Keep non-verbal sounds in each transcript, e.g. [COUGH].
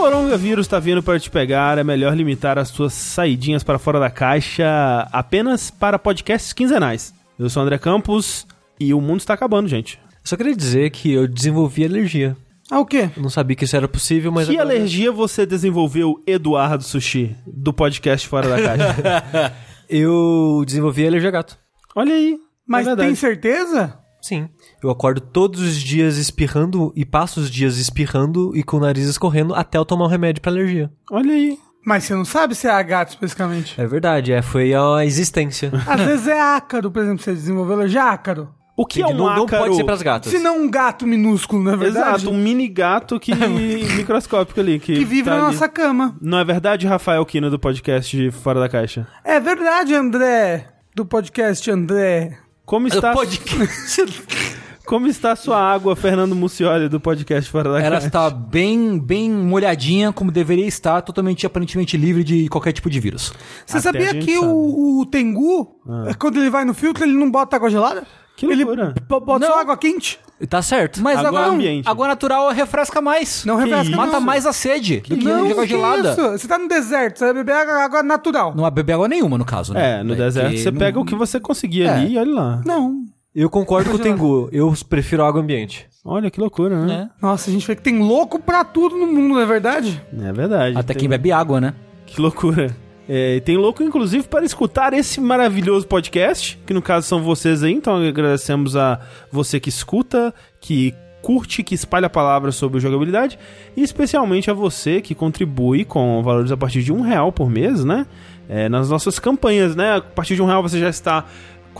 coronavírus tá vindo para te pegar, é melhor limitar as suas saidinhas para fora da caixa apenas para podcasts quinzenais. Eu sou o André Campos e o mundo está acabando, gente. Só queria dizer que eu desenvolvi alergia. Ah, o quê? Eu não sabia que isso era possível, mas. que agora- alergia você desenvolveu, Eduardo Sushi, do podcast Fora da Caixa? [LAUGHS] Eu desenvolvi alergia a gato. Olha aí. Mas é tem certeza? Sim. Eu acordo todos os dias espirrando e passo os dias espirrando e com o nariz escorrendo até eu tomar um remédio pra alergia. Olha aí. Mas você não sabe se é a gato especificamente. É verdade, é, foi a existência. [LAUGHS] Às vezes é ácaro, por exemplo, você desenvolveu alergia a ácaro. O que é um não, não ácaro? pode ser pras gatas. Se não um gato minúsculo, não é verdade? Exato, um mini gato que [LAUGHS] microscópico ali. Que, Que vive tá na ali. nossa cama. Não é verdade, Rafael Kino, do podcast de Fora da Caixa? É verdade, André. Do podcast André. Como está, Podcast. [LAUGHS] como está a sua água, Fernando Mucioli, do podcast Fora da Ela Caixa? está bem, bem molhadinha, como deveria estar, totalmente, aparentemente livre de qualquer tipo de vírus. Você Até sabia que sabe. o, o Tengu, quando ele vai no filtro, ele não bota água gelada? Que ele loucura. b- bota Não. só água quente? Tá certo. Mas Água água, ambiente. água natural refresca mais. Não refresca, Mata não. mais a sede do que não, água que gelada. isso? Você tá no deserto, você vai beber água, natural. Não vai beber água nenhuma, no caso, né? É, no Porque deserto você não- pega o que você conseguir É. ali e olha lá. Não. Eu concordo com o Tengu. Eu prefiro água ambiente. Olha que loucura, né? Nossa, a gente vê que tem louco pra tudo no mundo, não é verdade? É, verdade. Até tem- quem bebe água, né? Que loucura. É, tem louco, inclusive, para escutar esse maravilhoso podcast, que no caso são vocês aí, então agradecemos a você que escuta, que curte, que espalha a palavra sobre jogabilidade, e especialmente a você que contribui com valores a partir de um real por mês, né? É, nas nossas campanhas, né? A partir de um real você já está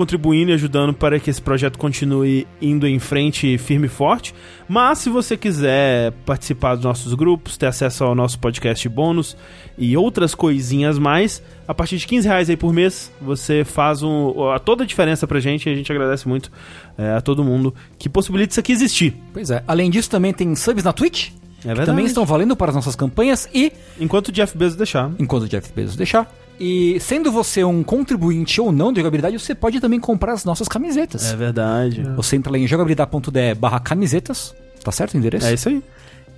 contribuindo e ajudando para que esse projeto continue indo em frente firme e forte. Mas se você quiser participar dos nossos grupos, ter acesso ao nosso podcast bônus e outras coisinhas mais, a partir de 15 reais aí por mês, você faz um, a toda a diferença pra gente e a gente agradece muito é, a todo mundo que possibilita isso aqui existir. Pois é. Além disso, também tem subs na Twitch. É que também estão valendo para as nossas campanhas e, Enquanto o Jeff Bezos deixar. enquanto o Jeff Bezos deixar. E sendo você um contribuinte ou não de jogabilidade, você pode também comprar as nossas camisetas. É verdade. Você entra lá em jogabilidade.de barra camisetas, tá certo o endereço? É isso aí.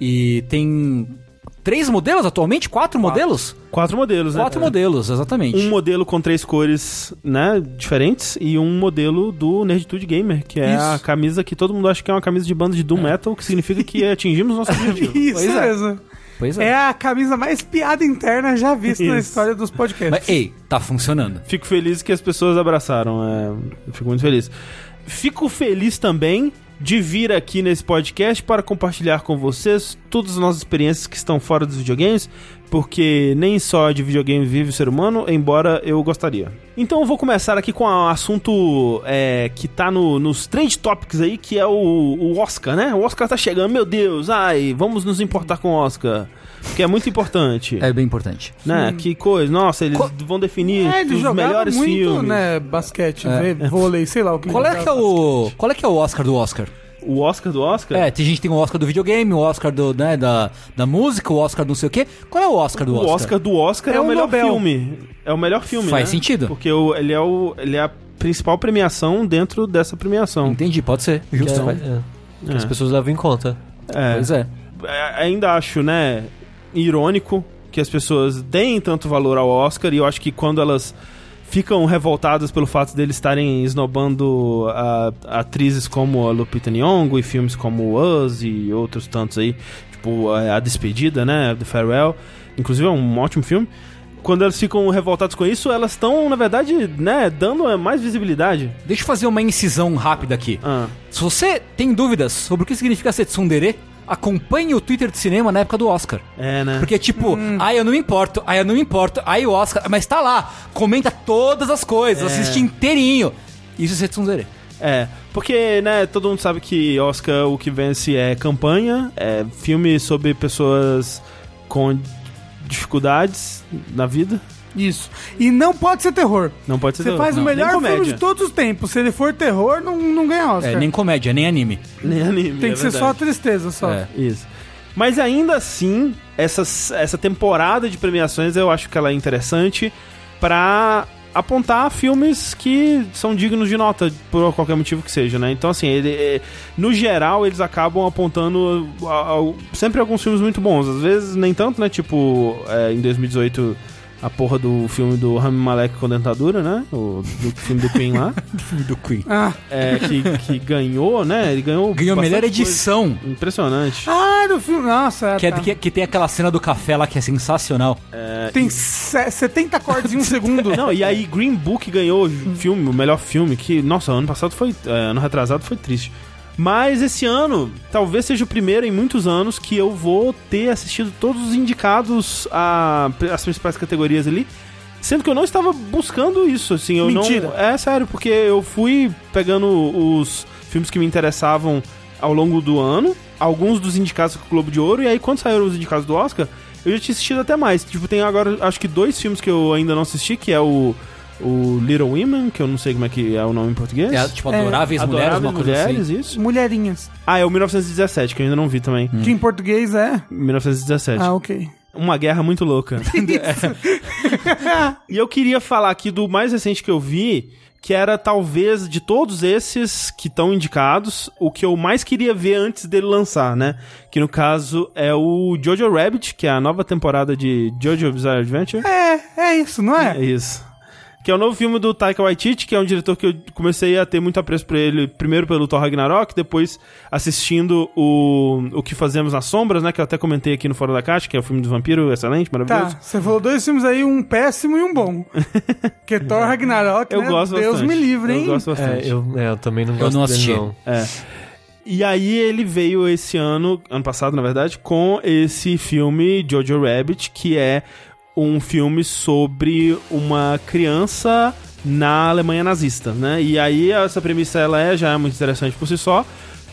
E tem três modelos atualmente? Quatro, modelos? Quatro modelos, né? Quatro modelos, exatamente. Um modelo com três cores, né, diferentes e um modelo do Nerditude Gamer, que é Isso. a camisa que todo mundo acha que é uma camisa de banda de Doom Metal, que significa que atingimos nosso [LAUGHS] objetivo. Isso Pois é. mesmo. Pois É. a camisa mais piada interna já vista na Isso. história dos podcasts. Mas, ei, tá funcionando. Fico feliz que as pessoas abraçaram, é, fico muito feliz. Fico feliz também de vir aqui nesse podcast para compartilhar com vocês todas as nossas experiências que estão fora dos videogames, porque nem só de videogame vive o ser humano, embora eu gostaria. Então eu vou começar aqui com um assunto é, que tá no- nos trade topics aí, que é o, o Oscar, né? O Oscar tá chegando, meu Deus, ai, vamos nos importar com o Oscar, porque é muito importante. É bem importante. Né? Que coisa, nossa, eles Qual- vão definir É, ele os melhores muito, filmes. né, basquete, vê- vôlei, sei lá o que Qual é que é o. Qual é que é o Oscar do Oscar? O Oscar do Oscar? É, tem gente que tem o Oscar do videogame, o Oscar do, né, da, da música, o Oscar do não sei o quê. Qual é o Oscar do o Oscar? Oscar do Oscar é, É o o melhor Nobel. filme. É o melhor filme, Faz né? sentido. Porque o- ele, é o, ele é a principal premiação dentro dessa premiação. Entendi, pode ser. Justo. É, é, que É. as pessoas levam em conta. É. Pois é. É, Ainda acho, né, irônico que as pessoas deem tanto valor ao Oscar e eu acho que quando elas ficam revoltadas pelo fato deles estarem esnobando a- atrizes como a Lupita Nyong'o e filmes como Us e outros tantos aí, tipo a, a Despedida, né, The Farewell, inclusive é um ótimo filme. Quando elas ficam revoltadas com isso, elas estão, na verdade, né, dando mais visibilidade. Deixa eu fazer uma incisão rápida aqui. Ah, Se você tem dúvidas sobre o que significa ser tsundere, acompanhe o Twitter de cinema na época do Oscar. é, né? Porque, tipo, ai, eu não me importo, ai, eu não me importo, ai, o Oscar, mas tá lá, comenta todas as coisas, É. assiste inteirinho. Isso é ser tsundere. É, porque, né, todo mundo sabe que Oscar o que vence é campanha, é filme sobre pessoas com dificuldades na vida. Isso. E não pode ser terror. Não pode ser Você faz não, o melhor filme de todos os tempos. Se ele for terror, não, não ganha Oscar. É, nem comédia, nem anime. Nem anime. Tem é que ser só verdade. tristeza, só. É. Isso. Mas ainda assim, essas, essa temporada de premiações eu acho que ela é interessante pra apontar filmes que são dignos de nota, por qualquer motivo que seja, né? Então, assim, ele, é, no geral, eles acabam apontando a- a- sempre alguns filmes muito bons. Às vezes, nem tanto, né? Tipo, é, em 2018, a porra do filme do Rami Malek com dentadura, né? O do filme do Queen lá. [LAUGHS] Filme do Queen. Ah, é, que, que ganhou, né? Ele ganhou. Ganhou a melhor edição. coisa. Impressionante. ah do filme. Nossa, é, Que, é- tá. que- que tem aquela cena do café lá que é sensacional. Tem se- 70 cortes em um [LAUGHS] segundo. Não, e aí Green Book ganhou o filme, o melhor filme, que, nossa, ano passado foi. é, ano retrasado foi triste. Mas esse ano, talvez seja o primeiro em muitos anos que eu vou ter assistido todos os indicados as principais categorias ali. Sendo que eu não estava buscando isso, assim, eu Mentira. não. É sério, porque eu fui pegando os filmes que me interessavam ao longo do ano, alguns dos indicados com o Globo de Ouro, e aí quando saíram os indicados do Oscar, eu já tinha assistido até mais. Tipo, tem agora acho que dois filmes que eu ainda não assisti, que é o, o Little Women, que eu não sei como é que é o nome em português. É, tipo, adoráveis mulheres, Adoráveis uma coisa Mulheres, assim. isso. Mulherinhas. Ah, é o 1917, que eu ainda não vi também. Que em português é. 1917. Ah, ok. Uma guerra muito louca. [LAUGHS] e eu queria falar aqui do mais recente que eu vi, que era talvez de todos esses que estão indicados, o que eu mais queria ver antes dele lançar, né? Que no caso é o Jojo Rabbit, que é a nova temporada de Jojo Bizarre Adventure. É, é isso, não É é? isso. Que é o novo filme do Taika Waititi, que é um diretor que eu comecei a ter muito apreço por ele, primeiro pelo Thor Ragnarok, depois assistindo o, o Que Fazemos nas Sombras, né? Que eu até comentei aqui no Fora da Caixa, que é o filme do vampiro, excelente, maravilhoso. Tá, você falou dois filmes aí, um péssimo e um bom. [LAUGHS] Que é Thor Ragnarok, Eu né? gosto Deus bastante. me livre, hein? Eu gosto bastante. É, eu, é, eu também não Eu gosto não dele, assisti. não. É. E aí ele veio esse ano, ano passado na verdade, com esse filme Jojo Rabbit, que é um filme sobre uma criança na Alemanha nazista, né? E aí essa premissa ela é já é muito interessante por si só,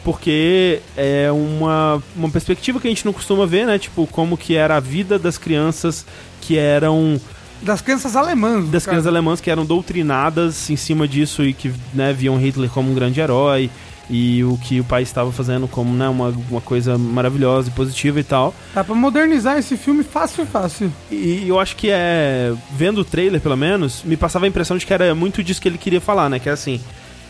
porque é uma, uma perspectiva que a gente não costuma ver, né? Tipo, como que era a vida das crianças que eram Das crianças alemãs. das cara. crianças alemãs que eram doutrinadas em cima disso e que né, viam Hitler como um grande herói e o que o país estava fazendo como né, uma, uma coisa maravilhosa e positiva e tal. Dá pra modernizar esse filme fácil, fácil. E eu acho que é. Vendo o trailer, pelo menos, me passava a impressão de que era muito disso que ele queria falar, né? Que é assim: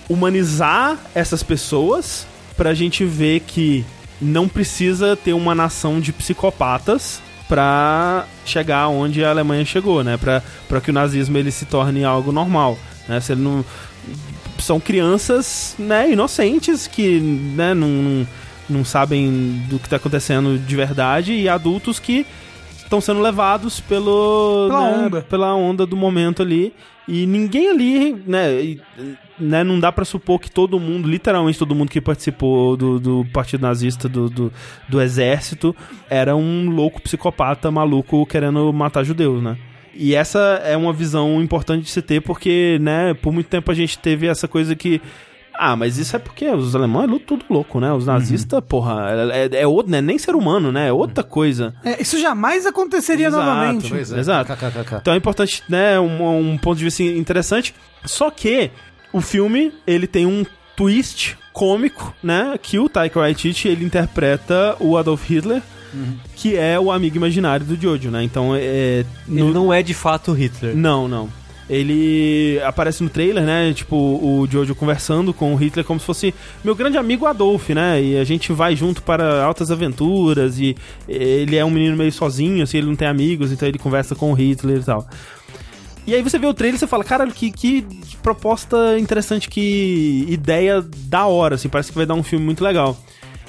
humanizar essas pessoas pra gente ver que não precisa ter uma nação de psicopatas pra chegar onde a Alemanha chegou, né? Pra, pra que o nazismo ele se torne algo normal, né? Se ele não. São crianças, né, inocentes que, né, não, não, sabem do que tá acontecendo de verdade e adultos que estão sendo levados pelo Pela né, onda. pela onda do momento ali e ninguém ali né, e, né não dá pra supor que todo mundo literalmente todo mundo que participou do, do partido nazista do, do, do exército era um louco psicopata maluco querendo matar judeus né e essa é uma visão importante de se ter porque né por muito tempo a gente teve essa coisa que ah, mas isso é porque os alemães é tudo louco, né? Os nazistas, porra, é, é, é outro, né? Nem ser humano, né? É outra coisa. É, isso jamais aconteceria Exato, novamente. pois é. Exato. Então é importante, né? Um, um ponto de vista interessante. Só que o filme, ele tem um twist cômico, né? Que o Taika Waititi, ele interpreta o Adolf Hitler, que é o amigo imaginário do Jojo, né? Então, é... Ele no- não é de fato Hitler. não, não. Ele aparece no trailer, né? Tipo, o Jojo conversando com o Hitler como se fosse meu grande amigo Adolf, né? E a gente vai junto para altas aventuras e ele é um menino meio sozinho, assim, ele não tem amigos, então ele conversa com o Hitler e tal. E aí você vê o trailer e você fala, cara, que, que proposta interessante, que ideia da hora, assim, parece que vai dar um filme muito legal.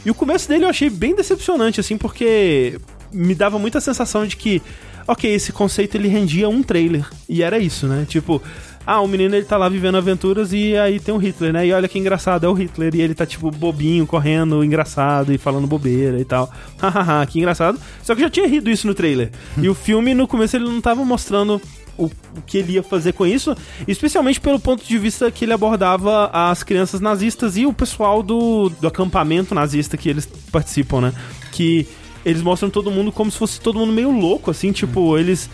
E o começo dele eu achei bem decepcionante, assim, porque me dava muita sensação de que, ok, esse conceito ele rendia um trailer. E era isso, né? Tipo, ah, o menino ele tá lá vivendo aventuras e aí tem o Hitler, né? E olha que engraçado, é o Hitler. E ele tá, tipo, bobinho, correndo, engraçado e falando bobeira e tal. [LAUGHS] Hahaha, que engraçado. Só que eu já tinha rido isso no trailer. e o filme, no começo, ele não tava mostrando o, o que ele ia fazer com isso, especialmente pelo ponto de vista que ele abordava as crianças nazistas e o pessoal do, do acampamento nazista que eles participam, né? Que eles mostram todo mundo como se fosse todo mundo meio louco, assim, tipo, eles.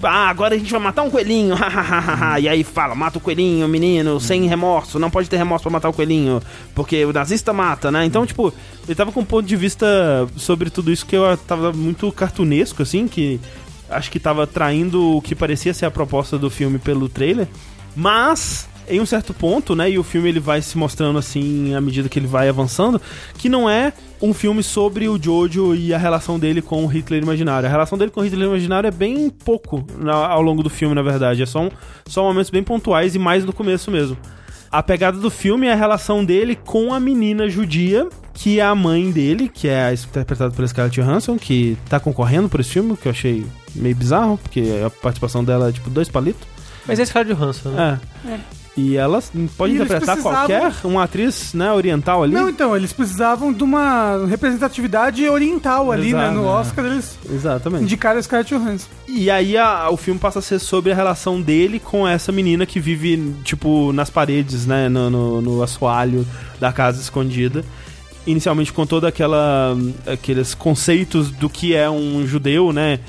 Ah, agora a gente vai matar um coelhinho, [LAUGHS] e aí fala, mata o coelhinho, menino, sem remorso, não pode ter remorso pra matar o coelhinho, porque o nazista mata, né? Então, tipo, ele tava com um ponto de vista sobre tudo isso que eu tava muito cartunesco, assim, que acho que tava traindo o que parecia ser a proposta do filme pelo trailer. Mas, em um certo ponto, né, e o filme ele vai se mostrando assim à medida que ele vai avançando, que não é um filme sobre o Jojo e a relação dele com o Hitler imaginário. A relação dele com o Hitler imaginário é bem pouco na- ao longo do filme, na verdade. É só, um, só momentos bem pontuais e mais no começo mesmo. A pegada do filme é a relação dele com a menina judia, que é a mãe dele, que é interpretada pela Scarlett Johansson, que tá concorrendo por esse filme, que eu achei meio bizarro, porque a participação dela é tipo dois palitos. Mas é de Hanson, né? É. E ela pode E interpretar precisavam- qualquer, uma atriz né, oriental ali. Não, então, eles precisavam de uma representatividade oriental ali, né? Exato, No é. Oscar eles Exatamente. indicaram a Scarlett Johansson. E aí a- o filme passa a ser sobre a relação dele com essa menina que vive, tipo, nas paredes, né? No, no, no assoalho da casa escondida. Inicialmente com toda aquela aqueles conceitos do que é um judeu, né?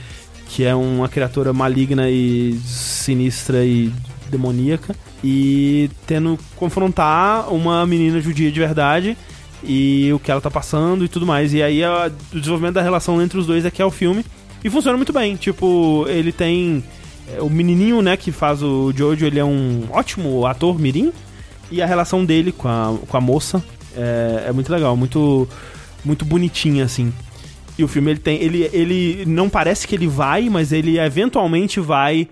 Que é uma criatura maligna e sinistra e demoníaca. E tendo confrontar uma menina judia de verdade e o que ela tá passando e tudo mais. E aí a- o desenvolvimento da relação entre os dois é que é o filme. E funciona muito bem. Tipo, ele tem. é, O menininho, né, que faz o Jojo, ele é um ótimo ator mirim. E a relação dele com a, com a moça é, é muito legal, muito, muito bonitinha, assim. E o filme, ele tem. Ele, ele não parece que ele vai, mas ele eventualmente vai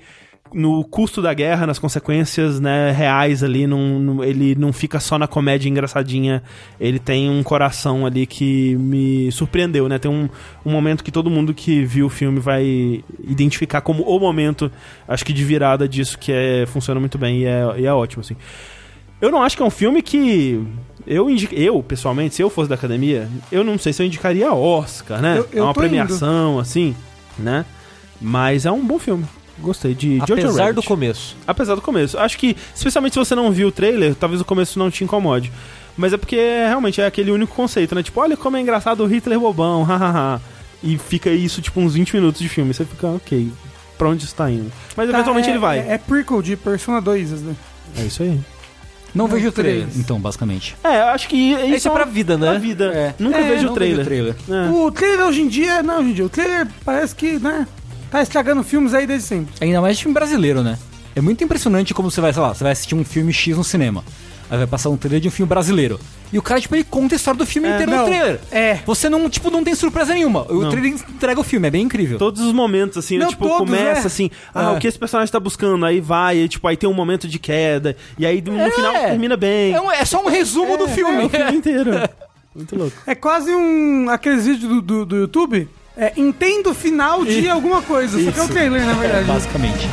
no custo da guerra, nas consequências né, reais ali, não, não- ele não fica só na comédia engraçadinha, ele tem um coração ali que me surpreendeu, né? Tem um, um momento que todo mundo que viu o filme vai identificar como o momento, acho que de virada disso, que é, funciona muito bem e é, e é ótimo, assim. Eu não acho que é um filme que. Eu, indico, eu, pessoalmente, se eu fosse da academia, eu não sei se eu indicaria Oscar, né? Eu- eu é uma premiação, assim, né? Mas é um bom filme. Gostei de Jojo Apesar do Rabbit. começo. Apesar do começo. Acho que, especialmente se você não viu o trailer, talvez o começo não te incomode. Mas é porque realmente é aquele único conceito, né? Tipo, olha como é engraçado o Hitler bobão, [LAUGHS] hahaha. e fica isso, tipo, uns 20 minutos de filme. Você fica, ok, pra onde isso tá indo? Mas eventualmente Tá, é- ele vai. É, é prequel de Persona 2, né? É isso aí. Não Não, vejo o trailer, três. então, basicamente. É, eu acho que isso Isso é pra vida, pra né? vida. É. Nunca É, vejo Não o trailer. vejo o trailer. É. O trailer hoje em dia, não, hoje em dia, o trailer parece que, né, tá estragando filmes aí desde sempre. Ainda mais filme brasileiro, né? É muito impressionante como você vai, sei lá, você vai assistir um filme X no cinema. Aí vai passar um trailer de um filme brasileiro. E o cara, tipo, ele conta a história do filme É, inteiro não. no trailer. É. Você não, tipo, não tem surpresa nenhuma. O Não. trailer entrega o filme, é bem incrível. Todos os momentos, assim, né? Não, Tipo, todos, começa é. assim, ah, É. o que esse personagem tá buscando? Aí vai, e, tipo, aí tem um momento de queda, e aí no É. final termina bem. É, um- é só um resumo do filme. É o filme inteiro. [LAUGHS] Muito louco. É quase um. aqueles vídeos do, do, do YouTube. É, entendo o final de alguma coisa. Só que é o trailer, na verdade. Basicamente.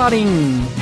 Falar em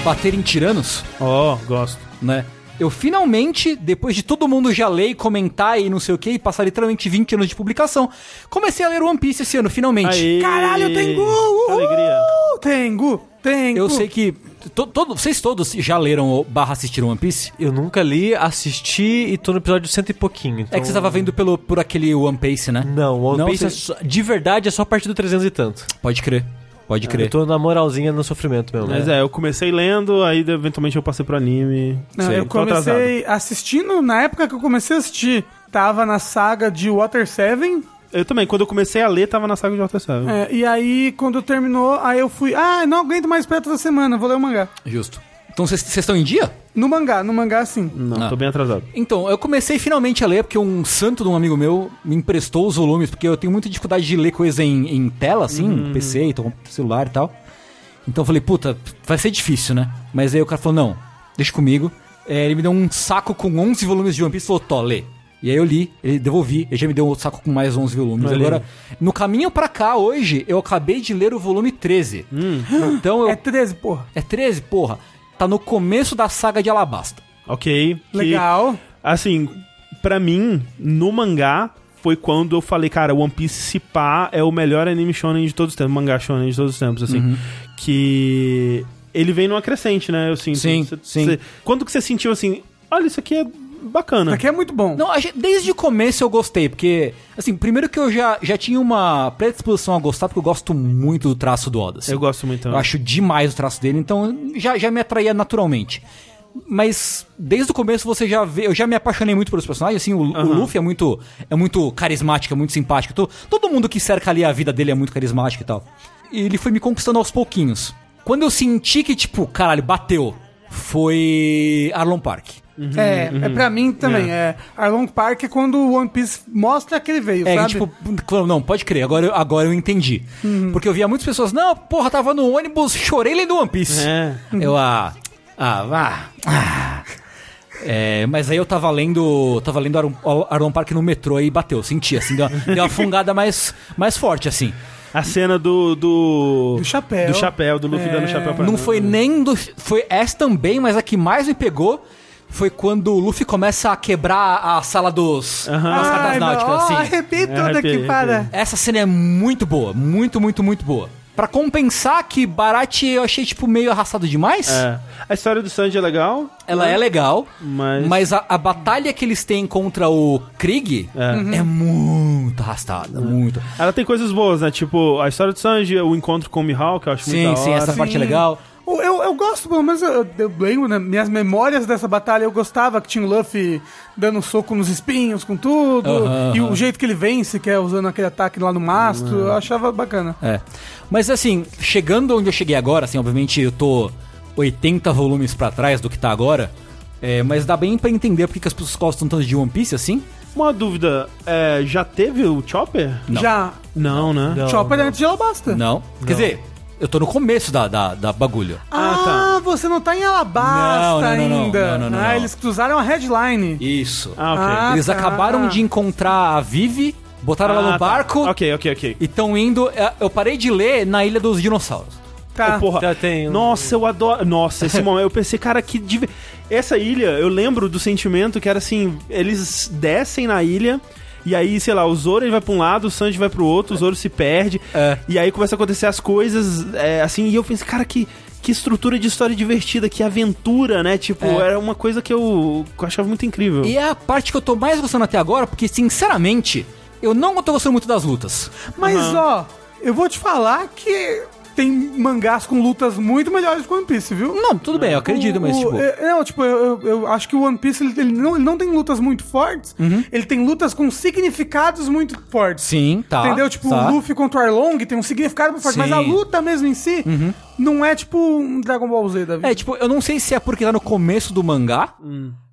bater em tiranos, Ó, gosto. né? Eu finalmente, depois de todo mundo já ler e comentar e não sei o que, e passar literalmente 20 anos de publicação, comecei a ler One Piece esse ano, finalmente. Aê. Caralho, Tengu! Uhul! Alegria. Tengu! Tengu! Eu sei que. to- todo- vocês todos já leram ou barra assistiram One Piece? Eu nunca li, assisti e tô no episódio cento e pouquinho. É então- que você tava vendo pelo, por aquele One Piece, né? Não, One Não, Piece é você- só- de verdade é só a partir do 300 e tanto. Pode crer. Pode crer. Eu tô na moralzinha no sofrimento mesmo. Mas é, eu comecei lendo, aí eventualmente eu passei pro anime. Não, Sei, eu comecei assistindo, na época que eu comecei a assistir, tava na saga de Water 7. Eu também, quando eu comecei a ler, tava na saga de Water 7. é, e aí, quando terminou, aí eu fui, ah, não aguento mais perto da semana, vou ler o mangá. Justo. Então vocês estão em dia? No mangá, no mangá sim. Não, Ah. tô bem atrasado. Então, eu comecei finalmente a ler porque um santo de um amigo meu me emprestou os volumes, porque eu tenho muita dificuldade de ler coisa em, em tela, assim, PC, então, celular e tal. Então eu falei, puta, vai ser difícil, né? Mas aí o cara falou, não, deixa comigo. É, ele me deu um saco com 11 volumes de One Piece e falou, Tó, lê. E aí eu li, ele devolvi, ele já me deu outro saco com mais 11 volumes. Aí. Agora, no caminho pra cá, hoje, eu acabei de ler o volume 13. Então eu... É 13, porra. É 13, porra. Tá no começo da saga de Alabasta. Ok. que, Legal. assim, pra mim, no mangá, foi quando eu falei, cara, One Piece se pá é o melhor anime shonen de todos os tempos, mangá shonen de todos os tempos, assim. Que ele vem numa crescente, né? Eu sinto. Sim, Cê- sim. cê- quando que você sentiu assim, olha, isso aqui é bacana. Aqui é muito bom. Não, gente- desde o começo eu gostei, porque, assim, primeiro que eu já, já tinha uma predisposição a gostar, porque eu gosto muito do traço do Oda. assim. Eu gosto muito Eu acho demais o traço dele, então já, já me atraía naturalmente. Mas desde o começo você já vê, eu já me apaixonei muito pelos personagens, assim, o, o Luffy é muito é muito carismático, é muito simpático. To- todo mundo que cerca ali a vida dele é muito carismático e tal. E ele foi me conquistando aos pouquinhos. Quando eu senti que tipo, caralho, bateu, foi Arlon Park. É, é pra mim também. É. Arlong Park é quando o One Piece mostra que ele veio, É, sabe? tipo, não, pode crer, agora, eu- agora eu entendi. Porque eu via muitas pessoas, não, porra, tava no ônibus, chorei lendo One Piece. É. Eu, ah, ah, ah, ah. É, mas aí eu tava lendo, tava lendo Arlon, Arlon Park no metrô e bateu, senti, assim, deu, uma- [LAUGHS] deu uma fungada mais, mais forte, assim. A cena do. Do, Do chapéu. Do chapéu, do Luffy É. dando chapéu pra Não foi nem do, foi essa também, mas a que mais me pegou foi quando o Luffy começa a quebrar a sala dos, das cartas náuticas, assim. toda Arrepiei, aqui, para. Essa cena é muito boa, muito, muito, muito boa. Pra compensar que Barat eu achei, tipo, meio arrastado demais. É. A história do Sanji é legal. Ela é legal, Mas- mas, a, a batalha que eles têm contra o Krieg é, muito arrastada, muito. Ela tem coisas boas, né? Tipo, a história do Sanji, o encontro com o Mihawk, que eu acho Sim, muito sim, hora. essa parte é Sim. legal. Eu, eu, eu gosto, pelo menos eu, eu lembro, né? Minhas memórias dessa batalha, eu gostava que tinha o Luffy dando soco nos espinhos, com tudo. Aham, e o jeito que ele vence, que é usando aquele ataque lá no mastro, eu achava bacana. É. Mas assim, chegando onde eu cheguei agora, assim, obviamente eu tô 80 volumes pra trás do que tá agora. é, mas dá bem pra entender porque que as pessoas gostam tanto de One Piece assim. Uma dúvida, é, já teve o Chopper? Não. Já, Não, né? Não. Chopper é antes de Alabasta. Não. Quer dizer, eu tô no começo da, da, da bagulho. Ah, você não tá em Alabasta Não, não, não, não. ainda. Não, não, não, ah, não. eles cruzaram a headline. Isso. Ah, ok. Ah, Eles tá. acabaram de encontrar a Vivi, botaram ela Ah, no tá. barco Ok, ok, ok. e estão indo. é, Eu parei de ler na Ilha dos Dinossauros. Tá. Ô, porra. Já tem um- Nossa, eu adoro. Nossa, esse [LAUGHS] momento. Eu pensei, cara, que. div- Essa ilha, eu lembro do sentimento que era assim: eles descem na ilha. E aí, sei lá, o Zoro ele vai pra um lado, o Sanji vai pro outro, o Zoro se perde. É. E aí começa a acontecer as coisas, é, assim, e eu pensei, cara, que, que estrutura de história divertida, que aventura, né? Tipo, É. era uma coisa que eu, que eu achava muito incrível. E é a parte que eu tô mais gostando até agora, porque, sinceramente, eu não tô gostando muito das lutas. Mas, Aham. ó, eu vou te falar que tem mangás com lutas muito melhores que o One Piece, viu? Não, tudo bem, eu acredito, O- mas, tipo. é, Não, tipo, eu, eu- eu acho que o One Piece, ele, ele não, ele não tem lutas muito fortes, ele tem lutas com significados muito fortes. Sim, tá. Entendeu? Tipo, tá. o Luffy contra o Arlong tem um significado muito forte, Sim. Uhum. mas a luta mesmo em si não é tipo um Dragon Ball Z da vida. É, tipo, eu não sei se é porque tá no começo do mangá.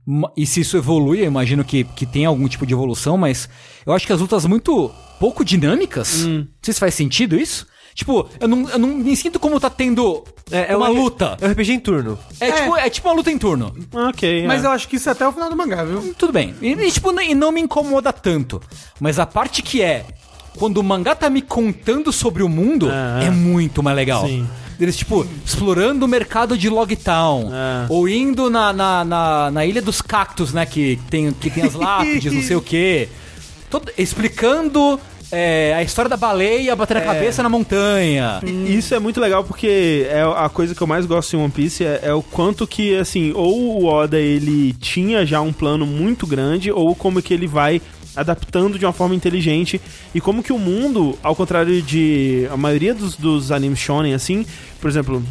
ma- E se isso evolui, eu imagino que, que tem algum tipo de evolução, mas eu acho que as lutas muito pouco dinâmicas. Não sei se faz sentido isso. Tipo, eu não, eu não me sinto como tá tendo É, é uma um- luta. É um RPG em turno. É, Tipo, é tipo uma luta em turno. Ok, Mas é. eu acho que isso é até o final do mangá, viu? Tudo bem. E, e, tipo, e não me incomoda tanto. Mas a parte que é quando o mangá tá me contando sobre o mundo Ah, é muito mais legal. Sim. Eles, tipo, explorando o mercado de Logtown. Ah. Ou indo na, na, na, na Ilha dos Cactos, né? Que tem, que tem as [LAUGHS] lápides, não sei o quê. Todo, explicando é, a história da baleia batendo a cabeça na montanha. Isso é muito legal porque é a coisa que eu mais gosto em One Piece é, é o quanto que, assim, ou o Oda ele tinha já um plano muito grande, ou como que ele vai adaptando de uma forma inteligente e como que o mundo, ao contrário de a maioria dos, dos animes shonen, assim, por exemplo,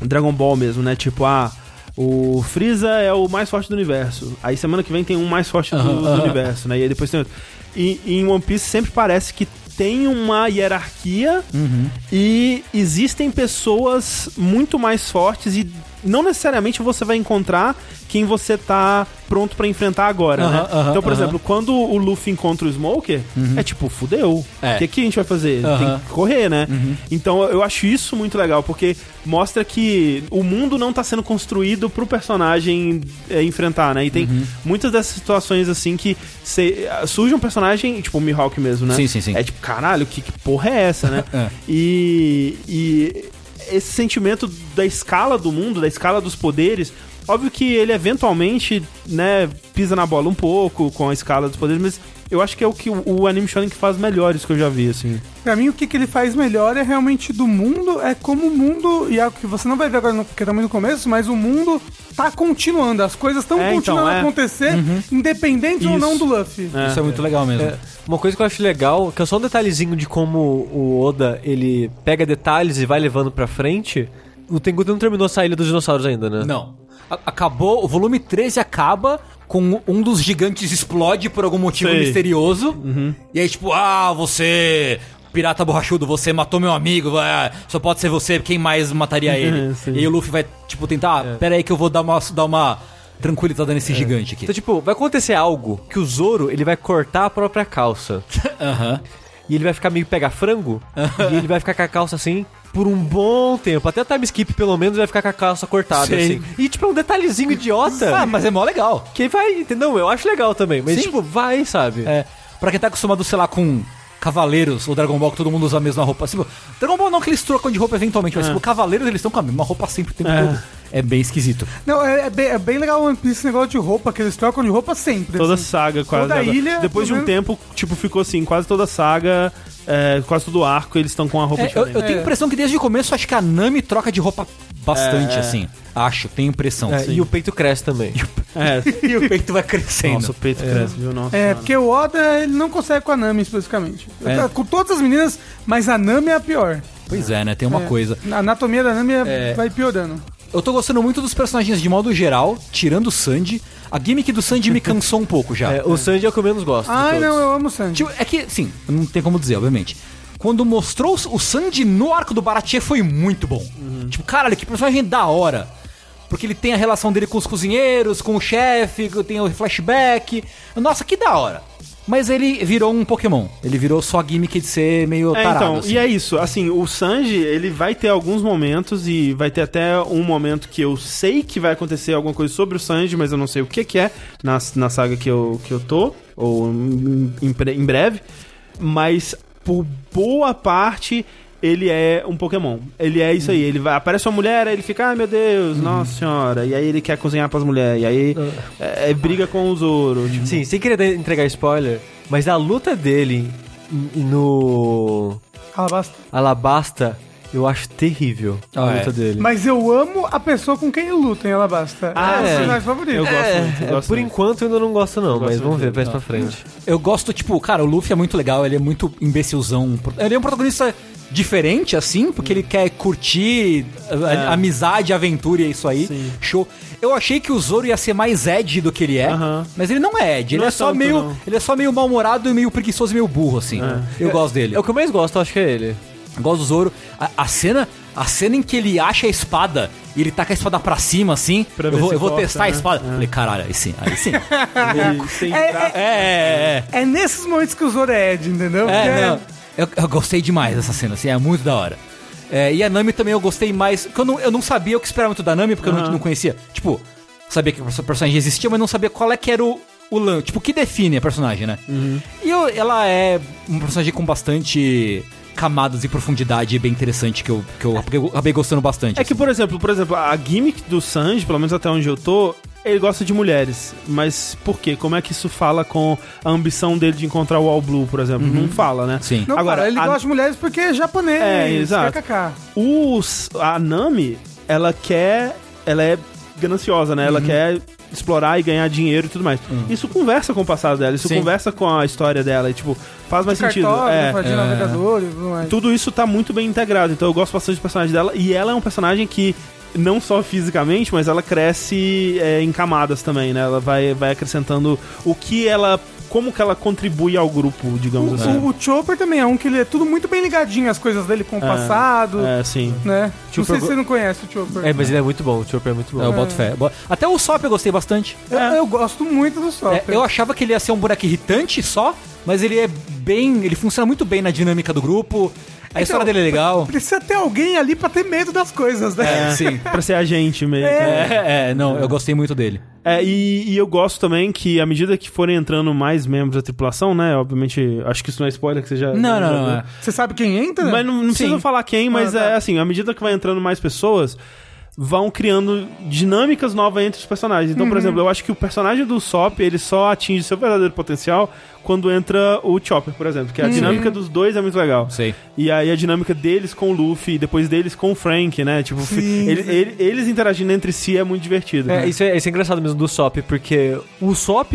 Dragon Ball mesmo, né? Tipo, ah, o Freeza é o mais forte do universo. Aí semana que vem tem um mais forte do, Aham, do universo, né? E aí depois tem outro. E, e em One Piece sempre parece que tem uma hierarquia e existem pessoas muito mais fortes e não necessariamente você vai encontrar quem você tá pronto pra enfrentar agora, Aham, né? aham, então, por aham. exemplo, quando o Luffy encontra o Smoker, é tipo, fudeu. É. O que, que a gente vai fazer? Tem que correr, né? Então eu acho isso muito legal, porque mostra que o mundo não tá sendo construído pro personagem é, enfrentar, né? E tem muitas dessas situações assim que cê- surge um personagem, tipo o Mihawk mesmo, né? Sim, sim, sim. É tipo, caralho, que, que porra é essa, né? [LAUGHS] É. E, e esse sentimento da escala do mundo, da escala dos poderes, Óbvio que ele eventualmente, né, pisa na bola um pouco com a escala dos poderes, mas eu acho que é o que o, o anime shonen que faz melhores que eu já vi, assim. Pra mim, o que, que ele faz melhor é realmente do mundo, é como o mundo, e é algo que você não vai ver agora no- porque estamos no começo, mas o mundo tá continuando, as coisas estão É, então, continuando é. a acontecer, independente ou Isso. não do Luffy. É. Isso é muito legal mesmo. É, uma coisa que eu acho legal, que é só um detalhezinho de como o Oda, ele pega detalhes e vai levando pra frente. O Tengu não terminou essa ilha dos dinossauros ainda, né? Não. Acabou, o volume 13 acaba com um dos gigantes explode por algum motivo Sei. misterioso. E aí, tipo, ah, você. Pirata borrachudo, você matou meu amigo, ah, só pode ser você, quem mais mataria [LAUGHS] ele? Sim. e aí o Luffy vai, tipo, tentar, ah, pera aí que eu vou dar uma, dar uma tranquilizada nesse gigante aqui. Então, tipo, vai acontecer algo que o Zoro, ele vai cortar a própria calça. [LAUGHS] Aham. E ele vai ficar meio pega frango. e ele vai ficar com a calça assim por um bom tempo. Até time skip, pelo menos, vai ficar com a calça cortada, Sei. assim. E, tipo, é um detalhezinho idiota. Ah, mas é mó legal. Que vai, entendeu? Eu acho legal também. Mas, Sim. tipo, vai, sabe? É, pra quem tá acostumado, sei lá, com Cavaleiros ou Dragon Ball, que todo mundo usa a mesma roupa. Tipo, Dragon Ball não que eles trocam de roupa eventualmente, mas tipo, Cavaleiros eles estão com a mesma roupa sempre o tempo É. todo. É bem esquisito. Não, é, é bem, é bem legal o One Piece esse negócio de roupa, que eles trocam de roupa sempre. Toda assim. saga quase. Toda agora. ilha, Depois de um pelo tempo, tipo, ficou assim, quase toda saga, é, quase todo arco, eles estão com a roupa É, eu, diferente. eu tenho a É. impressão que desde o começo acho que a Nami troca de roupa bastante, É. assim. Acho, tenho impressão. É, e o peito cresce também. [LAUGHS] É. E o peito vai crescendo. Nossa, o peito cresce, viu? Nossa. É, porque o Oda ele não consegue com a Nami especificamente. É. Com todas as meninas, mas a Nami é a pior. Pois é, né? Tem uma É. coisa. A anatomia da Nami é- É. vai piorando. Eu tô gostando muito dos personagens de modo geral, tirando o Sandy. A gimmick do Sandy me cansou um pouco já. [LAUGHS] É, o Sanji é o que eu menos gosto. todos. não, eu amo o Sanji. Tipo, é que, sim, não tem como dizer, obviamente. Quando mostrou o Sandy no arco do Baratie foi muito bom. Tipo, caralho, que personagem da hora. Porque ele tem a relação dele com os cozinheiros, com o chefe, tem o flashback. Nossa, que da hora. Mas ele virou um Pokémon. Ele virou só a gimmick de ser meio É, tarado. então, assim. e é isso. Assim, o Sanji, ele vai ter alguns momentos e vai ter até um momento que eu sei que vai acontecer alguma coisa sobre o Sanji, mas eu não sei o que que é na, na saga que eu, que eu tô, ou em, em breve. Mas, por boa parte, ele é um Pokémon. Ele é isso aí. Ele vai, aparece uma mulher, aí ele fica, ai meu Deus, nossa senhora. E aí ele quer cozinhar pras mulheres. E aí é, é briga com o Zoro. Tipo, Sim, sem querer entregar spoiler, mas a luta dele no Alabasta. Alabasta, eu acho terrível a Ah, é. luta dele. Mas eu amo a pessoa com quem eu luto em Alabasta. Ah, é o sim. personagem favorito. Eu gosto É, muito, eu é, gosto por muito. enquanto eu ainda não gosto não, Eu mas gosto vamos ver mais pra frente. Eu gosto, tipo, cara, o Luffy é muito legal, ele é muito imbecilzão. Ele é um protagonista diferente, assim, porque ele quer curtir a- a- amizade, aventura e é isso aí. Sim. Show. Eu achei que o Zoro ia ser mais Ed do que ele é, Aham. mas ele não é Ed. Ele Não é, é só tanto, meio. não. Ele é só meio mal-humorado e meio preguiçoso e meio burro, assim. Eu gosto dele. É o que eu mais gosto, eu acho que é ele. Eu gosto do Zoro. A, a cena. A cena em que ele acha a espada e ele tá com a espada pra cima, assim. Pra eu ver vou, se eu vou corta, testar a né? espada. Falei, caralho, aí sim, aí sim. [LAUGHS] Ele sem É, braço. é, é, é. É nesses momentos que o Zoro é Ed, entendeu? Porque É, não. Eu, eu gostei demais dessa cena, assim, é muito da hora. É, e a Nami também eu gostei mais. Porque eu não, eu não sabia o que esperar muito da Nami, porque eu não, não conhecia. Tipo, sabia que a personagem existia, mas não sabia qual é que era o, o lance. Tipo, o que define a personagem, né? E eu- ela é uma personagem com bastante camadas e profundidade bem interessante que eu, que eu acabei- gostando bastante. É que, por exemplo, por exemplo, a gimmick do Sanji, pelo menos até onde eu tô, ele gosta de mulheres. Mas por quê? Como é que isso fala com a ambição dele de encontrar o All Blue, por exemplo? Não fala, né? Sim. Não, Agora, cara, ele a- gosta de mulheres porque é japonês. É, exato. kkk. Os, a Nami, ela quer. Ela é gananciosa, né? Uhum. Ela quer explorar e ganhar dinheiro e tudo mais. Isso conversa com o passado dela, isso Sim. conversa com a história dela e, tipo, faz mais sentido. É, Cartógrafo, de navegador e tudo mais. tudo isso tá muito bem integrado. Então eu gosto bastante do personagem dela. E ela é um personagem que, não só fisicamente, mas ela cresce é, em camadas também, né? Ela vai, vai acrescentando o que ela. Como que ela contribui ao grupo, digamos O, assim. o, o Chopper também é um que ele é tudo muito bem ligadinho, as coisas dele com o passado, É, sim. né? Chopper- Não sei se você não conhece o Chopper. É, mas ele é muito bom, o Chopper é muito bom. É, eu boto fé. Até o Sop eu gostei bastante. Eu, eu gosto muito do É, Chopper. eu achava que ele ia ser um boneco irritante só, mas ele é bem. Ele funciona muito bem na dinâmica do grupo. A história dele é legal. Precisa ter alguém ali pra ter medo das coisas, né? É, sim. Pra ser agente meio. que, né? É, é, não, eu gostei muito dele. É, e, e eu gosto também que, à medida que forem entrando mais membros da tripulação, né? Obviamente, acho que isso não é spoiler que você já. Não, já não, não. é. Você sabe quem entra? Mas não, não precisa falar quem, mas Ah, tá. é assim, à medida que vai entrando mais pessoas, vão criando dinâmicas novas entre os personagens. Então, por exemplo, eu acho que o personagem do Sop, ele só atinge seu verdadeiro potencial quando entra o Chopper, por exemplo. Que a dinâmica dos dois é muito legal. Sei. E aí a dinâmica deles com o Luffy e depois deles com o Frank, né? Tipo, Sim, ele- sim. ele- eles interagindo entre si é muito divertido. É, né? isso é, isso é engraçado mesmo do Sop, porque o Sop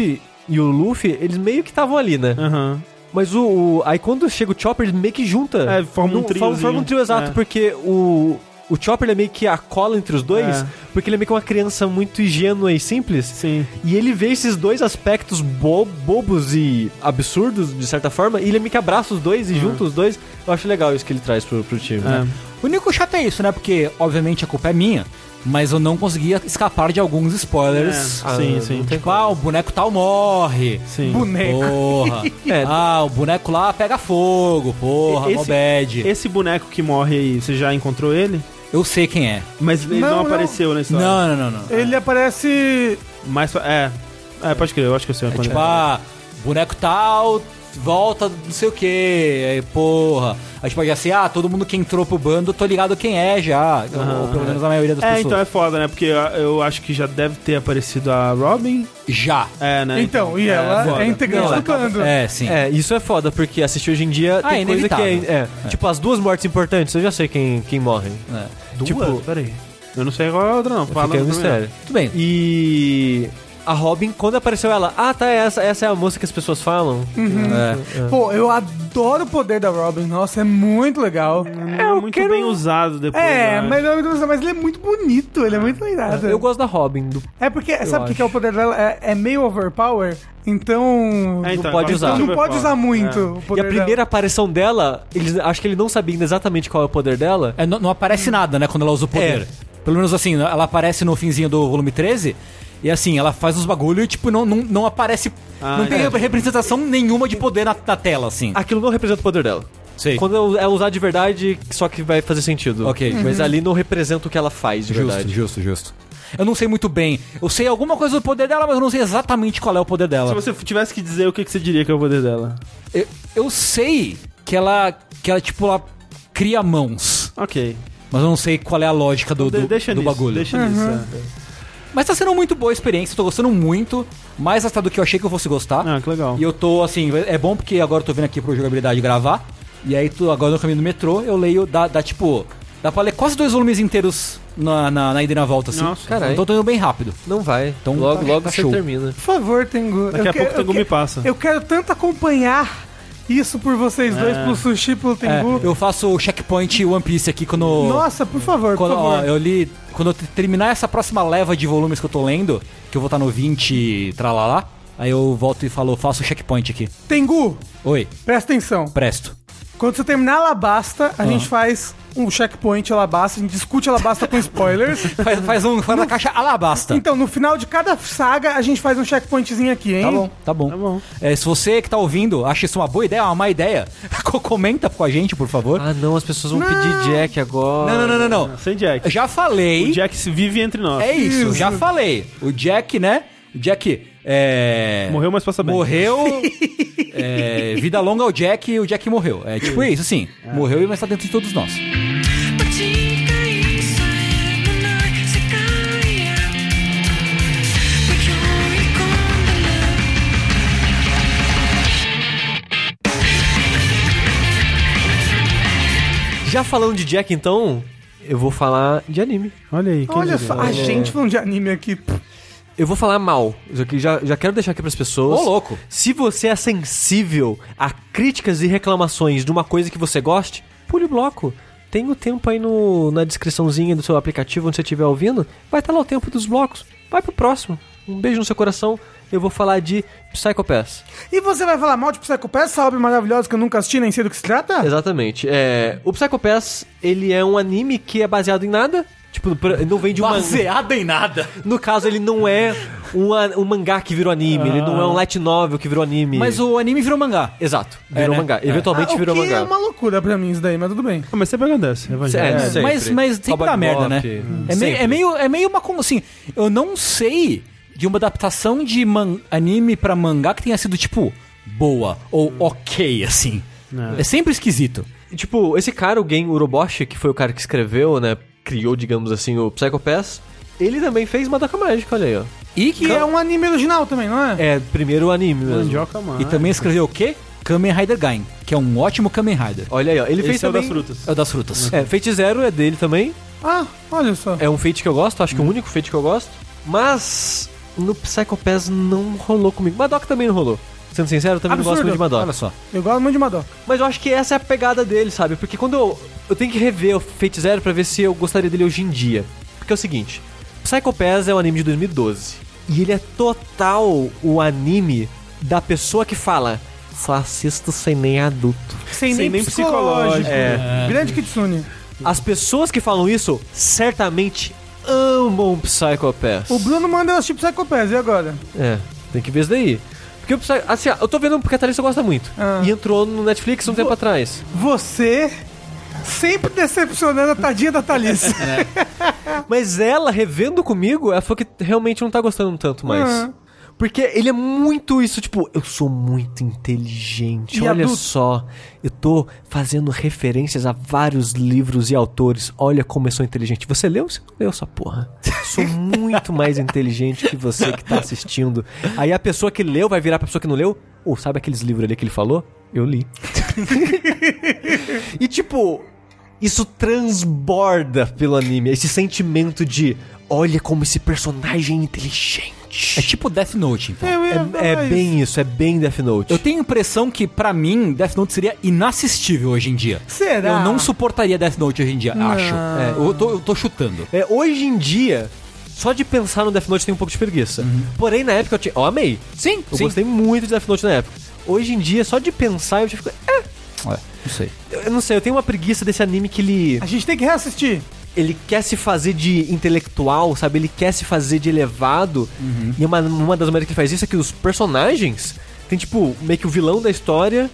e o Luffy, eles meio que estavam ali, né? Aham. Mas o, o- Aí quando chega o Chopper, ele meio que junta. É, forma um triozinho. Forma um trio exato, É. porque o. O Chopper é meio que a cola entre os dois, É. porque ele é meio que uma criança muito ingênua e simples. Sim. E ele vê esses dois aspectos bo- bobos e absurdos, de certa forma, e ele meio que abraça os dois e junta os dois. Eu acho legal isso que ele traz pro, pro time. É. né? O único chato é isso, né? Porque, obviamente, a culpa é minha, mas eu não conseguia escapar de alguns spoilers. É, sim, Ah, sim. tem Tipo, ah, o boneco tal morre. Sim. Boneco. Porra. [LAUGHS] É. Ah, o boneco lá pega fogo, porra, Esse- mó bad. Esse boneco que morre aí, você já encontrou ele? Eu sei quem é. Mas ele não, Não, não. apareceu na história. Não, não, não, não. Ele aparece. Mas, é. É, pode crer, eu acho que eu sei. É quando tipo, ah, boneco tal, volta não sei o que, aí porra. Aí tipo, já sei, ah, todo mundo que entrou pro bando, tô ligado quem é já. ou pelo menos a maioria das É, pessoas. então é foda, né? Porque eu, acho que já deve ter aparecido a Robin. Já. É, né? Então, e ela foda. é integrante do bando. É, sim. É, isso é foda, porque assistir hoje em dia Ah, tem é coisa que é, inevitável. é, Tipo, as duas mortes importantes, eu já sei quem, quem morre. É. Duas? Tipo, peraí. Eu não sei qual é a outra, não. Fala aí um mistério. Tudo bem. E a Robin, quando apareceu ela, ah, tá, essa, essa é a música que as pessoas falam. É. Pô, eu adoro o poder da Robin. Nossa, é muito legal. É muito quero- bem usado depois. É, né? mas, não- mas ele é muito bonito, ele é muito leirado. Eu gosto da Robin. Do... É porque, sabe o que, é o poder dela? É, é meio overpower, então. É, então, não pode é usar. não pode usar muito É. o E a primeira aparição dela, eles, acho que ele não sabia ainda exatamente qual é o poder dela. É, não, não aparece nada, né, quando ela usa o poder. Pelo menos assim, ela aparece no finzinho do volume 13. E assim, ela faz uns bagulho e, tipo, não, não, não aparece. Ah, não tem é. representação nenhuma de poder na, na tela, assim. Aquilo não representa o poder dela. Sei. Quando ela usar de verdade, só que vai fazer sentido. Ok. Mas ali não representa o que ela faz de Justo, verdade. justo, justo. Eu não sei muito bem. Eu sei alguma coisa do poder dela, mas eu não sei exatamente qual é o poder dela. Se você tivesse que dizer o que, que você diria que é o poder dela. Eu, eu sei que ela, que ela, tipo, ela cria mãos. Ok. Mas eu não sei qual é a lógica do, De- do, deixa do nisso, bagulho. Deixa nisso. é. Mas tá sendo muito boa a experiência, tô gostando muito. Mais até do que eu achei que eu fosse gostar. Ah, que legal. E eu tô, assim, é bom porque agora eu tô vindo aqui pro jogabilidade gravar. E aí, tô, agora no caminho do metrô, eu leio, dá, dá tipo. Dá pra ler quase dois volumes inteiros na, na, na ida e na volta, assim. Nossa, caralho. Então eu tô indo bem rápido. Não vai. Então, logo, tá- logo tá você show. termina. Por favor, Tengu. Daqui eu a pouco o Tengu me passa. Eu quero tanto acompanhar isso por vocês dois, É. pelo sushi e pelo É, Tengu. eu faço o checkpoint One Piece aqui quando. Nossa, por favor, Quando, por favor. ó, eu li. Quando eu te- terminar essa próxima leva de volumes que eu tô lendo, que eu vou estar no 20 tralalá, aí eu volto e falo, faço o checkpoint aqui. Tengu, Oi, presta atenção. presto. Quando você terminar a Alabasta, a gente faz um checkpoint Alabasta, a gente discute Alabasta com spoilers. [LAUGHS] Faz, faz um. Faz a caixa alabasta. Então, no final de cada saga, a gente faz um checkpointzinho aqui, hein? Tá bom, tá bom. Tá bom. É, se você que tá ouvindo acha isso uma boa ideia, uma má ideia, [LAUGHS] co- comenta com a gente, por favor. Ah, não, as pessoas vão pedir Jack agora. não, não, não, não, não. Sem Jack. Eu Já falei. O Jack se vive entre nós. É isso, Isso. já falei. O Jack, né? O Jack. É... Morreu, mas passa bem. Morreu. [LAUGHS] é, vida longa ao Jack e o Jack morreu. É tipo isso, assim. É. Morreu, vai estar dentro de todos nós. Já falando de Jack, então, eu vou falar de anime. Olha aí. Olha só, a é. gente falando de anime aqui. Eu vou falar mal. Já, já, quero deixar aqui pras pessoas. Ô, louco. Se você é sensível a críticas e reclamações de uma coisa que você goste, pule o bloco. Tem o tempo aí no, na descriçãozinha do seu aplicativo onde você estiver ouvindo. Vai estar lá o tempo dos blocos. Vai pro próximo. Um beijo no seu coração. Eu vou falar de Psycho Pass. E você vai falar mal de Psycho Pass, essa obra maravilhosa que eu nunca assisti, nem sei do que se trata? Exatamente. É, o Psycho Pass, ele é um anime que é baseado em nada. Tipo, não vem de uma... Baseado em nada. No caso, ele não é um, um mangá que virou anime. Ele não é um light novel que virou anime. Mas o anime virou mangá. Exato. Virou É, né? mangá. É. Eventualmente Ah, o virou que mangá. é uma loucura pra mim isso daí, mas tudo bem. Ah, mas sempre. Evangelho. É, É, sempre. Mas, mas sempre Cowboy dá merda, né? Bebop, É meio, é, meio, é meio uma. como Assim, eu não sei de uma adaptação de man- anime pra mangá que tenha sido, tipo, boa ou ok, assim. Não. É sempre esquisito. Tipo, esse cara, o Gen Uroboshi, que foi o cara que escreveu, né? Criou, digamos assim, o Psycho Pass, ele também fez Madoka Mágica, olha aí, ó. E Que é um anime original também, não é? É, primeiro o anime mesmo. Mandioca, mano. E também escreveu o quê? Kamen Rider Gain, que é um ótimo Kamen Rider. Olha aí, ó. Ele Esse fez é o também... das frutas. É o das frutas. É, Fate Zero é dele também. Ah, olha só. É um Fate que eu gosto, acho que é o único Fate que eu gosto. Mas no Psycho Pass não rolou comigo. Madoka também não rolou. Sendo sincero, eu também não gosto Absurdo. muito de Madoka. Olha só. Eu gosto muito de Madoka. Mas eu acho que essa é a pegada dele, sabe? Porque quando eu. Eu tenho que rever o Fate Zero pra ver se eu gostaria dele hoje em dia. Porque é o seguinte: Psycho Pass é um anime de 2012. E ele é total o anime da pessoa que fala. Só assisto sem nem adulto. Sem, Sem nem, nem psicológico. psicológico. É. Grande Kitsune. As pessoas que falam isso certamente amam Psycho Pass. O Bruno manda eu assistir Psycho Pass, e agora? É, tem que ver isso daí. Porque o Psycho, assim, eu tô vendo porque a Thalissa gosta muito. Ah. E entrou no Netflix um tempo atrás. Você sempre decepcionando a tadinha da Thalissa. [LAUGHS] Mas ela, revendo comigo, ela falou que realmente não tá gostando tanto mais. Aham. Porque ele é muito isso, tipo, eu sou muito inteligente. E olha adulto. só, eu tô fazendo referências a vários livros e autores. Olha como eu sou inteligente. Você leu? Você não leu essa porra. Sou muito mais inteligente que você que tá assistindo. Aí a pessoa que leu vai virar pra pessoa que não leu. Ou sabe aqueles livros ali que ele falou? Eu li. [LAUGHS] e tipo, isso transborda pelo anime. Esse sentimento de olha como esse personagem é inteligente. É tipo Death Note, então. Eu ia É, é falar bem isso, é bem Death Note. Eu tenho a impressão que, pra mim, Death Note seria inassistível hoje em dia. Será? Eu não suportaria Death Note hoje em dia, Não. acho. É, eu, tô, eu tô chutando. É, hoje em dia, só de pensar no Death Note tem um pouco de preguiça. Porém, na época eu, tinha, eu amei. Sim, Eu gostei muito de Death Note na época. Hoje em dia, só de pensar, eu fico. É, É, não sei. eu não sei, eu tenho uma preguiça desse anime que ele. A gente tem que reassistir. Ele quer se fazer de intelectual, sabe? Ele quer se fazer de elevado. E uma, uma das maneiras que ele faz isso é que os personagens tem, tipo, meio que o vilão da história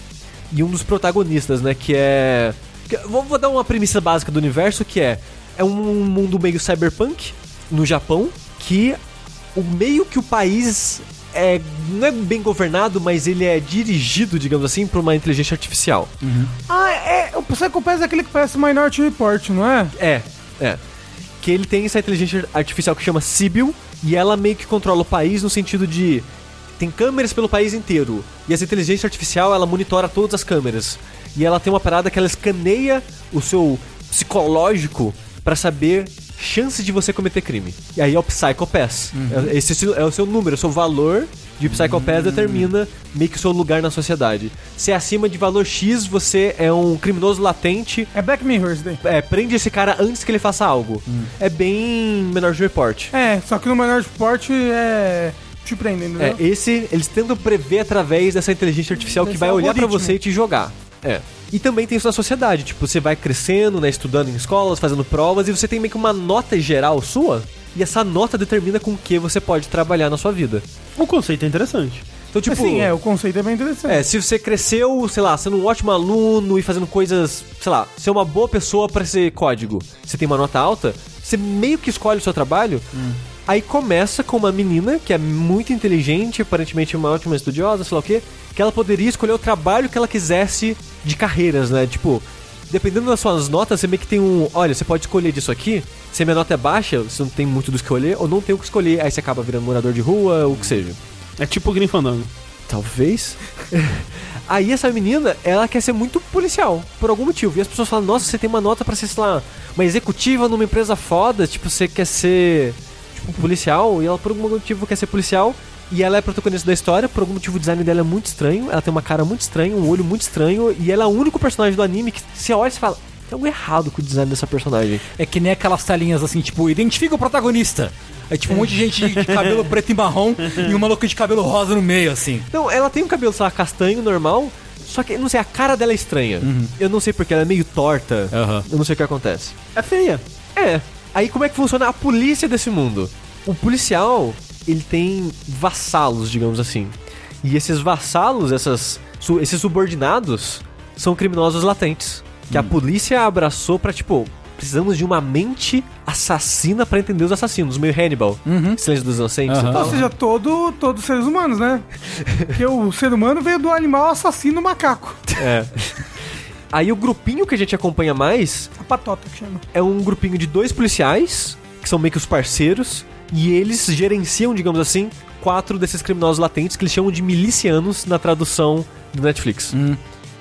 e um dos protagonistas, né? Que é. que- vou, vou dar uma premissa básica do universo que é. É um mundo meio cyberpunk no Japão que o meio que o país é não é bem governado, mas ele é dirigido, digamos assim, por uma inteligência artificial. Ah, é. O Psycho Pass é aquele que parece Minority Report, não é? É, é. Que ele tem essa inteligência artificial que chama Sibyl e ela meio que controla o país no sentido de tem câmeras pelo país inteiro e essa inteligência artificial ela monitora todas as câmeras e ela tem uma parada que ela escaneia o seu psicológico pra saber chances de você cometer crime. E aí é o Psycho Pass. É- Esse é o seu número, o seu valor de Psycho Pass determina meio que o seu lugar na sociedade. Se é acima de valor X, você é um criminoso latente É Black Mirror isso daí. é, prende esse cara antes que ele faça algo. É bem menor de report. É, só que no Minority Report é. te prende, É, entendeu? esse eles tentam prever através dessa inteligência artificial que vai olhar pra algoritmo. você e te jogar. É. E também tem isso na sociedade, tipo, você vai crescendo, né, estudando em escolas, fazendo provas e você tem meio que uma nota geral sua, e essa nota determina com o que você pode trabalhar na sua vida. O conceito é interessante. Então, tipo, Assim, é, o conceito é bem interessante. É, se você cresceu, sei lá, sendo um ótimo aluno e fazendo coisas, sei lá, ser uma boa pessoa pra ser código, você tem uma nota alta, você meio que escolhe o seu trabalho. Aí começa com uma menina que é muito inteligente, aparentemente uma ótima estudiosa, sei lá o quê, que ela poderia escolher o trabalho que ela quisesse de carreiras, né? Tipo, dependendo das suas notas, você meio que tem um. Olha, você pode escolher disso aqui. Se a minha nota é baixa, você não tem muito do que escolher, ou não tem o que escolher, aí você acaba virando morador de rua, o que seja. É tipo o Fandango. Talvez. [LAUGHS] Aí essa menina, ela quer ser muito policial, por algum motivo. E as pessoas falam, nossa, você tem uma nota pra ser, sei lá, uma executiva numa empresa foda, tipo, você quer ser, tipo, policial, e ela por algum motivo quer ser policial. E ela é protagonista da história, por algum motivo o design dela é muito estranho, ela tem uma cara muito estranha, um olho muito estranho, e ela é o único personagem do anime que você olha e fala, tem algo errado com o design dessa personagem. É que nem aquelas telinhas assim, tipo, identifica o protagonista. É tipo um monte de gente de cabelo [LAUGHS] preto e marrom e um maluco de cabelo rosa no meio, assim. Não, ela tem um cabelo, sei lá, castanho, normal, só que, não sei, a cara dela é estranha. Eu não sei porque, ela é meio torta. Aham. Eu não sei o que acontece. É feia. É. Aí como é que funciona a polícia desse mundo? O policial, ele tem vassalos, digamos assim. E esses vassalos, essas, su- esses subordinados, são criminosos latentes. Que a polícia abraçou pra, tipo, precisamos de uma mente assassina pra entender os assassinos. Meio Hannibal. Silêncio dos Inocentes Aham. e tal. Ou seja, todo, todos os seres humanos, né? Porque o ser humano veio do animal assassino macaco. É. Aí o grupinho que a gente acompanha mais A patota que chama. é um grupinho de dois policiais, que são meio que os parceiros, e eles gerenciam, digamos assim, quatro desses criminosos latentes que eles chamam de milicianos na tradução do Netflix.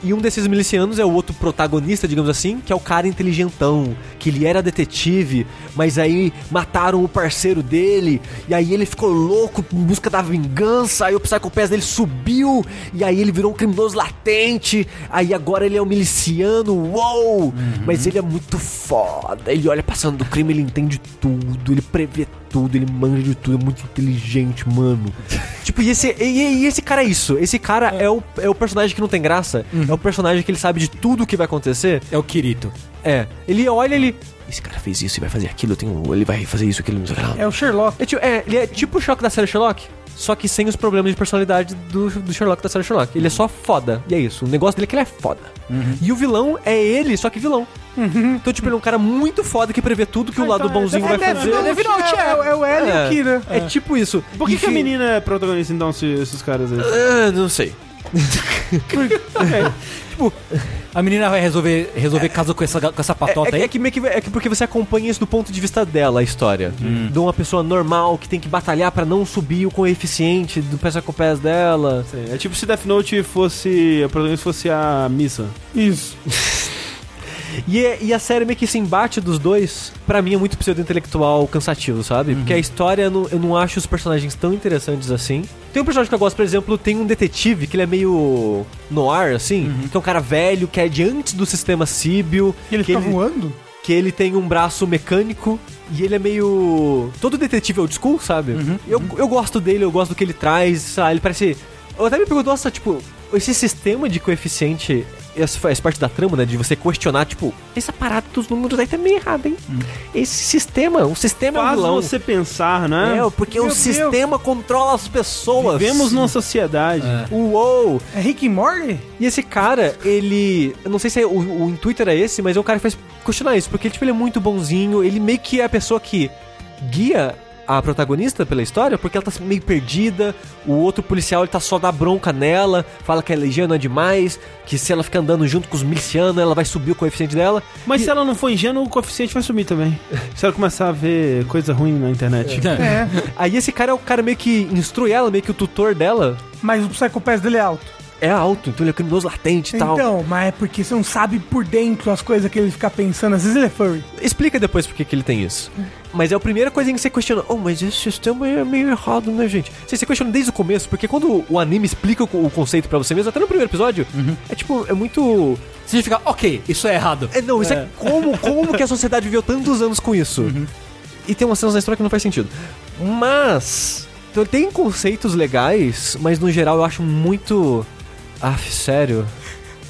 E um desses milicianos é o outro protagonista, digamos assim, que é o cara inteligentão, que ele era detetive, mas aí mataram o parceiro dele, e aí ele ficou louco em busca da vingança, aí o Psychopass dele subiu, e aí ele virou um criminoso latente, aí agora ele é um miliciano, uou! Mas ele é muito foda, ele olha passando do crime, ele entende tudo, ele prevê tudo, ele manja de tudo, é muito inteligente, mano. [LAUGHS] tipo, e esse, e, e esse cara é isso, esse cara é, o, é o personagem que não tem graça, é o personagem que ele sabe de tudo o que vai acontecer, É o Kirito. é, ele olha ele. Esse cara fez isso e vai fazer aquilo, eu tenho, ele vai fazer isso, aquilo, não sei o que lá. É o Sherlock. É, tipo, é, ele é tipo o Choque da série Sherlock, só que sem os problemas de personalidade do, do Sherlock da série Sherlock. Ele é só foda, e é isso. O negócio dele é que ele é foda. E o vilão é ele, só que vilão. Então, tipo, ele é um cara muito foda que prevê tudo que o lado então é- bonzinho é vai Death fazer. Death Note, é, é, é o L e o Kira. É tipo isso. Por que, que a menina é protagonista, então, se- esses caras aí? Ah, não sei. A menina vai resolver, resolver caso com essa, com essa patota É, é, aí. é que meio que é que porque você acompanha isso do ponto de vista dela, a história. De uma pessoa normal que tem que batalhar pra não subir o coeficiente do Psychopass dela. É tipo se Death Note fosse. A protagonista fosse a Missa. Isso. [LAUGHS] E, é- e a série meio que esse embate dos dois, pra mim é muito pseudo-intelectual cansativo, sabe? Porque a história, eu não, eu não acho os personagens tão interessantes assim. Tem um personagem que eu gosto, por exemplo, tem um detetive que ele é meio noir, assim, que é um cara velho, que é de antes do sistema Síbio. E ele que fica voando? que ele tem um braço mecânico e ele é meio. Todo detetive old school, sabe? Eu, eu gosto dele, eu gosto do que ele traz, sei lá, ele parece. Eu até me pergunto, nossa, tipo, esse sistema de coeficiente. Essa faz parte da trama, né? De você questionar, tipo, essa parada dos números aí tá meio errada, hein? Esse sistema, o sistema é um Faz vilão. você pensar, né? É, porque Meu o Deus. sistema controla as pessoas. Vivemos numa sociedade. Uou! É Rick e Morty? E esse cara, ele. Eu não sei se é- o, o intuito era esse, mas é o cara que faz questionar isso, porque tipo, ele é muito bonzinho, ele meio que é a pessoa que guia a protagonista pela história, porque ela tá meio perdida, o outro policial ele tá só dá bronca nela, fala que a legião não é demais, que se ela ficar andando junto com os milicianos, ela vai subir o coeficiente dela. Mas se ela não for ingênua, o coeficiente vai sumir também. [LAUGHS] Se ela começar a ver coisa ruim na internet. É. Aí esse cara é o cara meio que instrui ela, meio que o tutor dela. Mas o Psychopass dele é alto. É alto, então ele é criminoso latente e tal. Então, mas é porque você não sabe por dentro as coisas que ele fica pensando. Às vezes ele é furry. Explica depois por que ele tem isso. Mas é a primeira coisinha que você questiona. Oh, mas esse sistema é meio errado, né, gente? Você, você questiona desde o começo, porque quando o anime explica o, conceito pra você mesmo, até no primeiro episódio, é tipo, é muito. Significa, ok, isso é errado. É, não, isso é, como, como que a sociedade viveu tantos anos com isso? E tem umas cenas na história que não faz sentido. Mas. Então, tem conceitos legais, mas no geral eu acho muito. Ah, sério.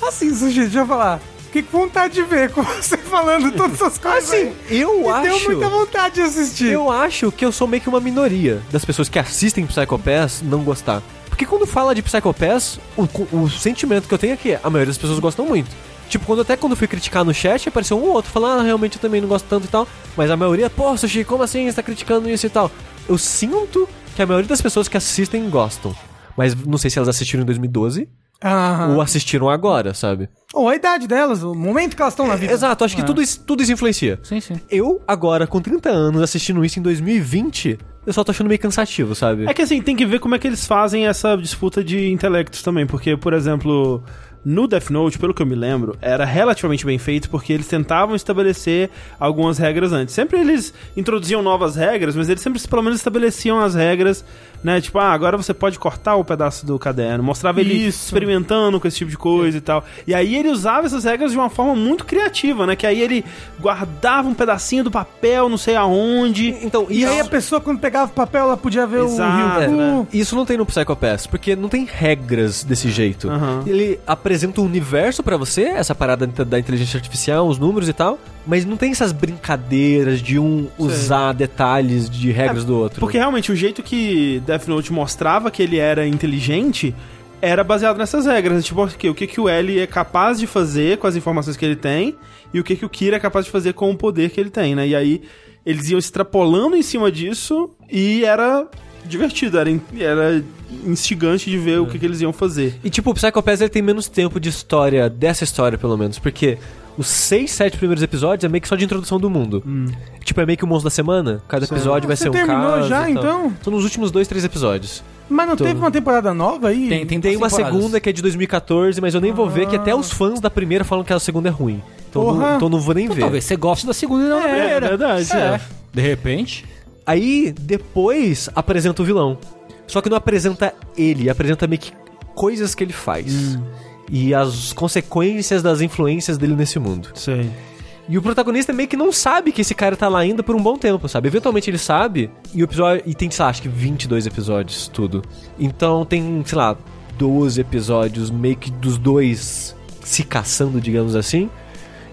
Assim, Sushi, deixa eu falar. Fiquei com vontade de ver com você falando todas essas coisas. Assim, eu Me acho. deu muita vontade de assistir. Eu acho que eu sou meio que uma minoria das pessoas que assistem Psychopass não gostar. Porque quando fala de Psychopass, o, o sentimento que eu tenho é que a maioria das pessoas gostam muito. Tipo, quando até quando eu fui criticar no chat, apareceu um ou outro falando, ah, realmente eu também não gosto tanto e tal. Mas a maioria, pô, Sushi, como assim você tá criticando isso e tal? Eu sinto que a maioria das pessoas que assistem gostam. Mas não sei se elas assistiram em 2012 Aham. ou assistiram agora, sabe? Ou a idade delas, o momento que elas estão na vida. Exato, acho que tudo, isso, tudo isso influencia. Sim, sim. Eu, agora, com 30 anos, assistindo isso em 2020, eu só tô achando meio cansativo, sabe? É que assim, tem que ver como é que eles fazem essa disputa de intelectos também, porque, por exemplo, no Death Note, pelo que eu me lembro, era relativamente bem feito porque eles tentavam estabelecer algumas regras antes. Sempre eles introduziam novas regras, mas eles sempre pelo menos estabeleciam as regras, né? Tipo, ah, agora você pode cortar o pedaço do caderno, mostrava ele Isso. experimentando com esse tipo de coisa e tal. E aí ele usava essas regras de uma forma muito criativa, né? Que aí ele guardava um pedacinho do papel, não sei aonde. Então, E aí a pessoa, quando pegava o papel, ela podia ver Exato, o Ryuku. né? Isso não tem no Psychopass, porque não tem regras desse jeito. Aham. Ele apresenta um universo pra você, essa parada da inteligência artificial, os números e tal, mas não tem essas brincadeiras de um usar detalhes de regras do outro. Porque realmente o jeito que Death Note mostrava que ele era inteligente era baseado nessas regras. Tipo, o que, o que, o L é capaz de fazer com as informações que ele tem e o que, que o Kira é capaz de fazer com o poder que ele tem, né? E aí eles iam extrapolando em cima disso e era divertido, era, era instigante de ver o que, que eles iam fazer. E tipo, o Psycho Pass ele tem menos tempo de história, dessa história pelo menos, porque os seis, sete primeiros episódios é meio que só de introdução do mundo. Tipo, é meio que o monstro da semana. Cada episódio vai Você ser um terminou caso. já, então? São nos últimos dois, três episódios. Mas não Tô- teve uma temporada nova aí? Tem, tem, Tem uma segunda que é de 2014, mas eu nem vou ver, que até os fãs da primeira falam que a segunda é ruim. Então, Porra. não, então não vou nem Então, ver. talvez você goste da segunda e não da É, primeira. é verdade. É. De repente. Aí, depois, apresenta o vilão. Só que não apresenta ele, apresenta meio que coisas que ele faz. E as consequências das influências dele nesse mundo. Sei. E o protagonista meio que não sabe que esse cara tá lá ainda por um bom tempo, sabe? Eventualmente ele sabe, e o episódio. E tem, sei lá, acho que 22 episódios, tudo. Então tem, sei lá, 12 episódios meio que dos dois se caçando, digamos assim.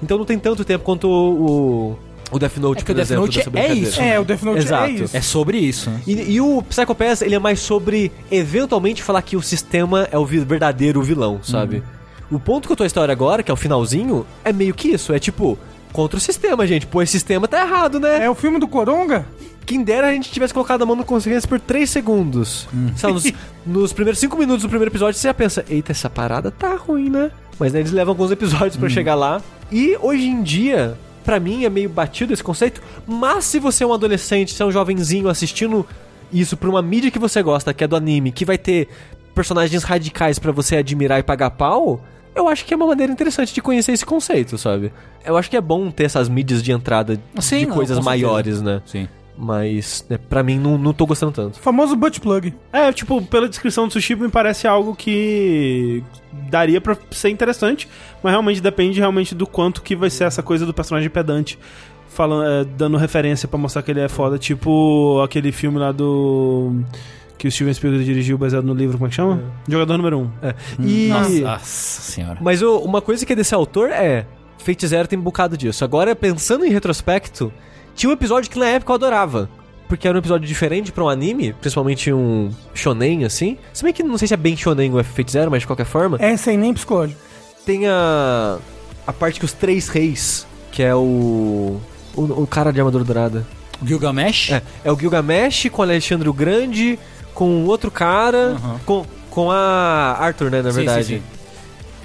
Então não tem tanto tempo quanto o. o o Death Note, É que por o Death exemplo, Note é isso. É, o Death Note Exato. é isso. É sobre isso. né? E, e o Psycho Pass, ele é mais sobre eventualmente falar que o sistema é o vi- verdadeiro vilão, sabe? O ponto que eu tô a história agora, que é o finalzinho, é meio que isso. É tipo, contra o sistema, gente. Pô, esse sistema tá errado, né? É o filme do Coronga? Quem dera a gente tivesse colocado a mão no consciência por 3 segundos. Sei lá, nos, [LAUGHS] nos primeiros 5 minutos do primeiro episódio, você já pensa, eita, essa parada tá ruim, né? Mas né, eles levam alguns episódios pra chegar lá. E hoje em dia, pra mim, é meio batido esse conceito. Mas se você é um adolescente, se é um jovenzinho assistindo isso por uma mídia que você gosta, que é do anime, que vai ter personagens radicais pra você admirar e pagar pau, eu acho que é uma maneira interessante de conhecer esse conceito, sabe? Eu acho que é bom ter essas mídias de entrada Sim, de não, coisas maiores, né? Sim. Mas, né, pra mim, não, não tô gostando tanto. O famoso butt plug. É, tipo, pela descrição do sushi me parece algo que daria pra ser interessante, mas realmente depende realmente do quanto que vai ser essa coisa do personagem pedante. Falando, é, dando referência pra mostrar que ele é foda, tipo aquele filme lá do. que o Steven Spielberg dirigiu baseado no livro, como é que chama? Jogador número 1. Um. E... Nossa, nossa senhora. Mas o- uma coisa que é desse autor é. Fate Zero tem um bocado disso. Agora, pensando em retrospecto, tinha um episódio que na época eu adorava. Porque era um episódio diferente pra um anime, principalmente um shonen, assim. Se bem que não sei se é bem shonen o Fate Zero, mas de qualquer forma. É sem nem psicológico. Tem a. a parte que os três reis, que é o. o, o cara de armadura dourada. Gilgamesh? É, é o Gilgamesh com o Alexandre o Grande, com outro cara, Aham. com, com a Arthur, né, na Sim, verdade. sim, sim.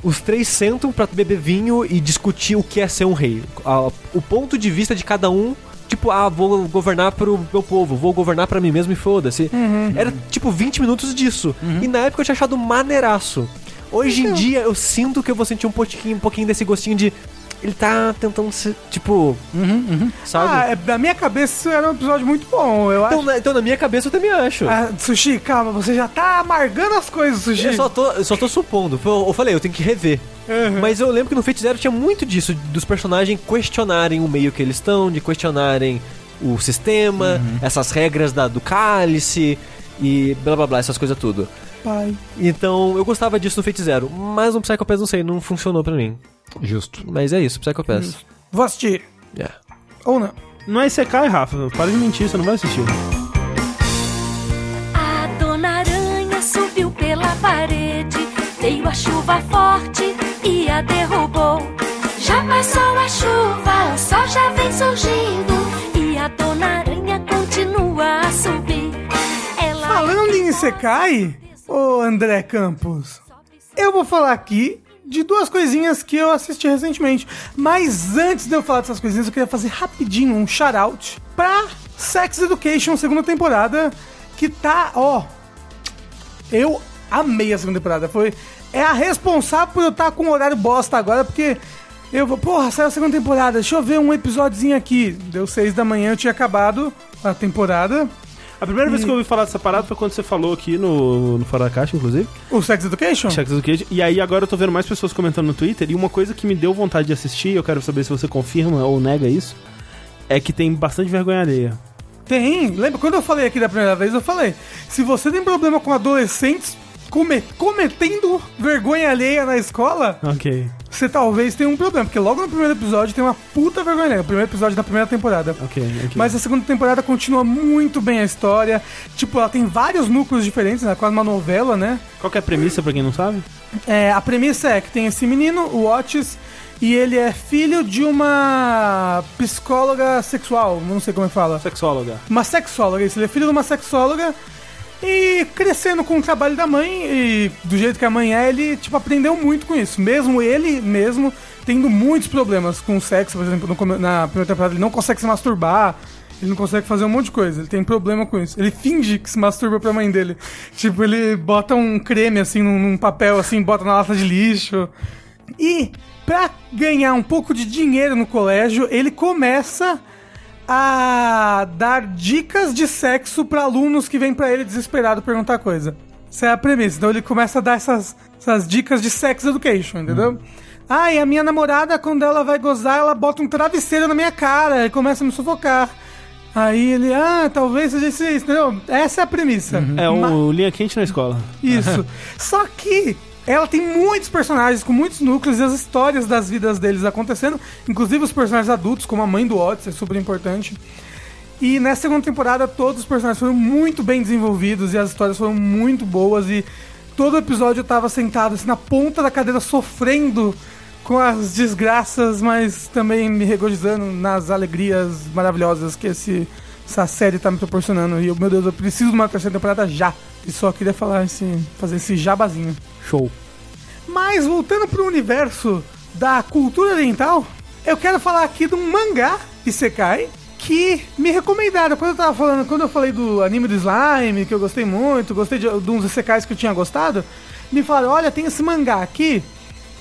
Os três sentam pra beber vinho e discutir o que é ser um rei. A- o ponto de vista de cada um, tipo, ah, vou governar pro meu povo, vou governar pra mim mesmo e foda-se. Era tipo 20 minutos disso. E na época eu tinha achado maneiraço. Hoje em dia eu sinto que eu vou sentir um pouquinho, um pouquinho desse gostinho de. Ele tá tentando ser, tipo. Sabe? Ah, é, na minha cabeça isso era um episódio muito bom. Eu então, acho. na, então, na minha cabeça eu também acho. Ah, sushi, calma, você já tá amargando as coisas, Sushi. Eu só, tô, eu só tô supondo. Eu, eu falei, eu tenho que rever. Uhum. Mas eu lembro que no Fate Zero tinha muito disso, dos personagens questionarem o meio que eles estão, de questionarem o sistema, Uhum. essas regras da, do cálice e blá blá blá, essas coisas tudo. Pai. Então eu gostava disso no Fate Zero, mas no Psycho Pass não sei, não funcionou pra mim. Justo. Mas é isso, Psycho Pass. Vou assistir. Yeah. Ou não. Não é Isekai, Rafa. Para de mentir, você não vai assistir. A dona aranha subiu pela parede, veio a chuva forte e a derrubou. Já passou a chuva, o sol já vem surgindo e a dona aranha continua a subir. Ela Falando em Isekai, ô André Campos, eu vou falar aqui de duas coisinhas que eu assisti recentemente. Mas antes de eu falar dessas coisinhas, eu queria fazer rapidinho um shout-out pra Sex Education, segunda temporada, que tá, ó... Eu amei a segunda temporada. Foi, é a responsável por eu estar com um horário bosta agora, porque... Eu vou, porra, saiu a segunda temporada, deixa eu ver um episódiozinho aqui. Deu seis da manhã, eu tinha acabado a temporada. A primeira vez que eu ouvi falar dessa parada foi quando você falou aqui no, no Fora da Caixa, inclusive. O Sex Education? Sex Education. E aí agora eu tô vendo mais pessoas comentando no Twitter. E uma coisa que me deu vontade de assistir, eu quero saber se você confirma ou nega isso, é que tem bastante vergonha alheia. Tem. Lembra, quando eu falei aqui da primeira vez, eu falei: se você tem problema com adolescentes come- cometendo vergonha alheia na escola, Ok, você talvez tenha um problema. Porque logo no primeiro episódio tem uma puta vergonha alheia. O primeiro episódio da primeira temporada. ok, ok. Mas a segunda temporada continua muito bem a história. Tipo, ela tem vários núcleos diferentes, né? Quase uma novela, né? Qual que é a premissa pra quem não sabe? É, a premissa é que tem esse menino, o Otis, e ele é filho de uma psicóloga sexual, não sei como é que fala. Sexóloga. Uma sexóloga, isso. Ele é filho de uma sexóloga. E crescendo com o trabalho da mãe, e do jeito que a mãe é, ele, tipo, aprendeu muito com isso. Mesmo ele, mesmo, tendo muitos problemas com o sexo, por exemplo, no na primeira temporada ele não consegue se masturbar, ele não consegue fazer um monte de coisa, ele tem problema com isso. Ele finge que se masturba pra mãe dele. [LAUGHS] Tipo, ele bota um creme, assim, num, num papel, assim, bota na lata de lixo. E, pra ganhar um pouco de dinheiro no colégio, ele começa a dar dicas de sexo pra alunos que vêm pra ele desesperado perguntar coisa. Essa é a premissa. Então ele começa a dar essas, essas dicas de sex education, entendeu? Ah, e a minha namorada, quando ela vai gozar, ela bota um travesseiro na minha cara e começa a me sufocar. Aí ele, ah, talvez seja isso, entendeu? Essa é a premissa. É Ma- o linha quente na escola. isso. [LAUGHS] Só que ela tem muitos personagens com muitos núcleos e as histórias das vidas deles acontecendo, inclusive os personagens adultos, como a mãe do Otis, é super importante. E nessa segunda temporada todos os personagens foram muito bem desenvolvidos e as histórias foram muito boas e todo episódio eu tava sentado assim na ponta da cadeira sofrendo com as desgraças, mas também me regozijando nas alegrias maravilhosas que esse, essa série tá me proporcionando. E eu, meu Deus, eu preciso de uma terceira temporada já. E só queria falar esse, fazer esse jabazinho. Show. Mas voltando pro universo da cultura oriental, eu quero falar aqui de um mangá Isekai que me recomendaram. Quando eu tava falando, quando eu falei do anime do slime, que eu gostei muito, gostei de, de uns Isekais que eu tinha gostado, me falaram: olha, tem esse mangá aqui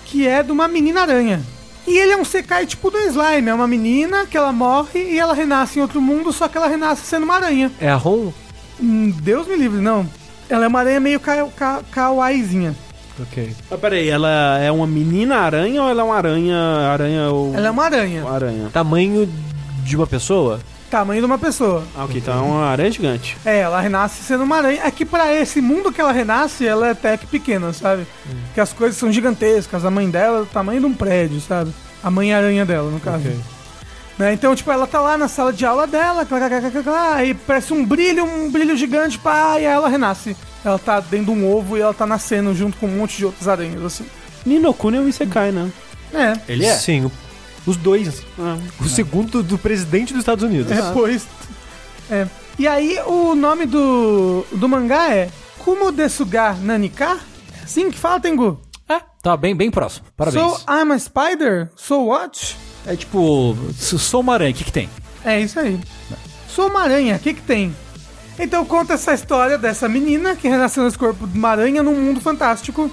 que é de uma menina aranha. E ele é um Sekai tipo do slime, é uma menina que ela morre e ela renasce em outro mundo, só que ela renasce sendo uma aranha. É a Ron? Hum, Deus me livre, não. Ela é uma aranha meio ka ka kawaiizinha. Ok. Mas peraí, ela é uma menina aranha ou ela é uma aranha. Aranha ou. Ela é uma aranha. Aranha. Tamanho de uma pessoa? Tamanho de uma pessoa. Ah, ok, então é uma aranha gigante. É, ela renasce sendo uma aranha. É que pra esse mundo que ela renasce, ela é até que pequena, sabe? Que as coisas são gigantescas. A mãe dela é do tamanho de um prédio, sabe? A mãe aranha dela, no caso. Ok. Né? Então, tipo, ela tá lá na sala de aula dela, clá, clá, clá, clá, clá, aí parece um brilho, um brilho gigante, pá, e aí ela renasce. Ela tá dentro de um ovo e ela tá nascendo junto com um monte de outras aranhas, assim. Ninokuni é um Isekai, né? É. Ele é? Sim, os dois. Ah, O segundo do presidente dos Estados Unidos. Depois. É. E aí, o nome do, do mangá é Kumo Desuga Nanika? É assim que fala, Tengu? É, tá bem, bem próximo. Parabéns. So I'm a spider? So what? É tipo, sou uma aranha, o que que tem? É isso aí. Sou uma aranha, o que que tem? Então conta essa história dessa menina que renasceu nesse corpo de uma aranha num mundo fantástico.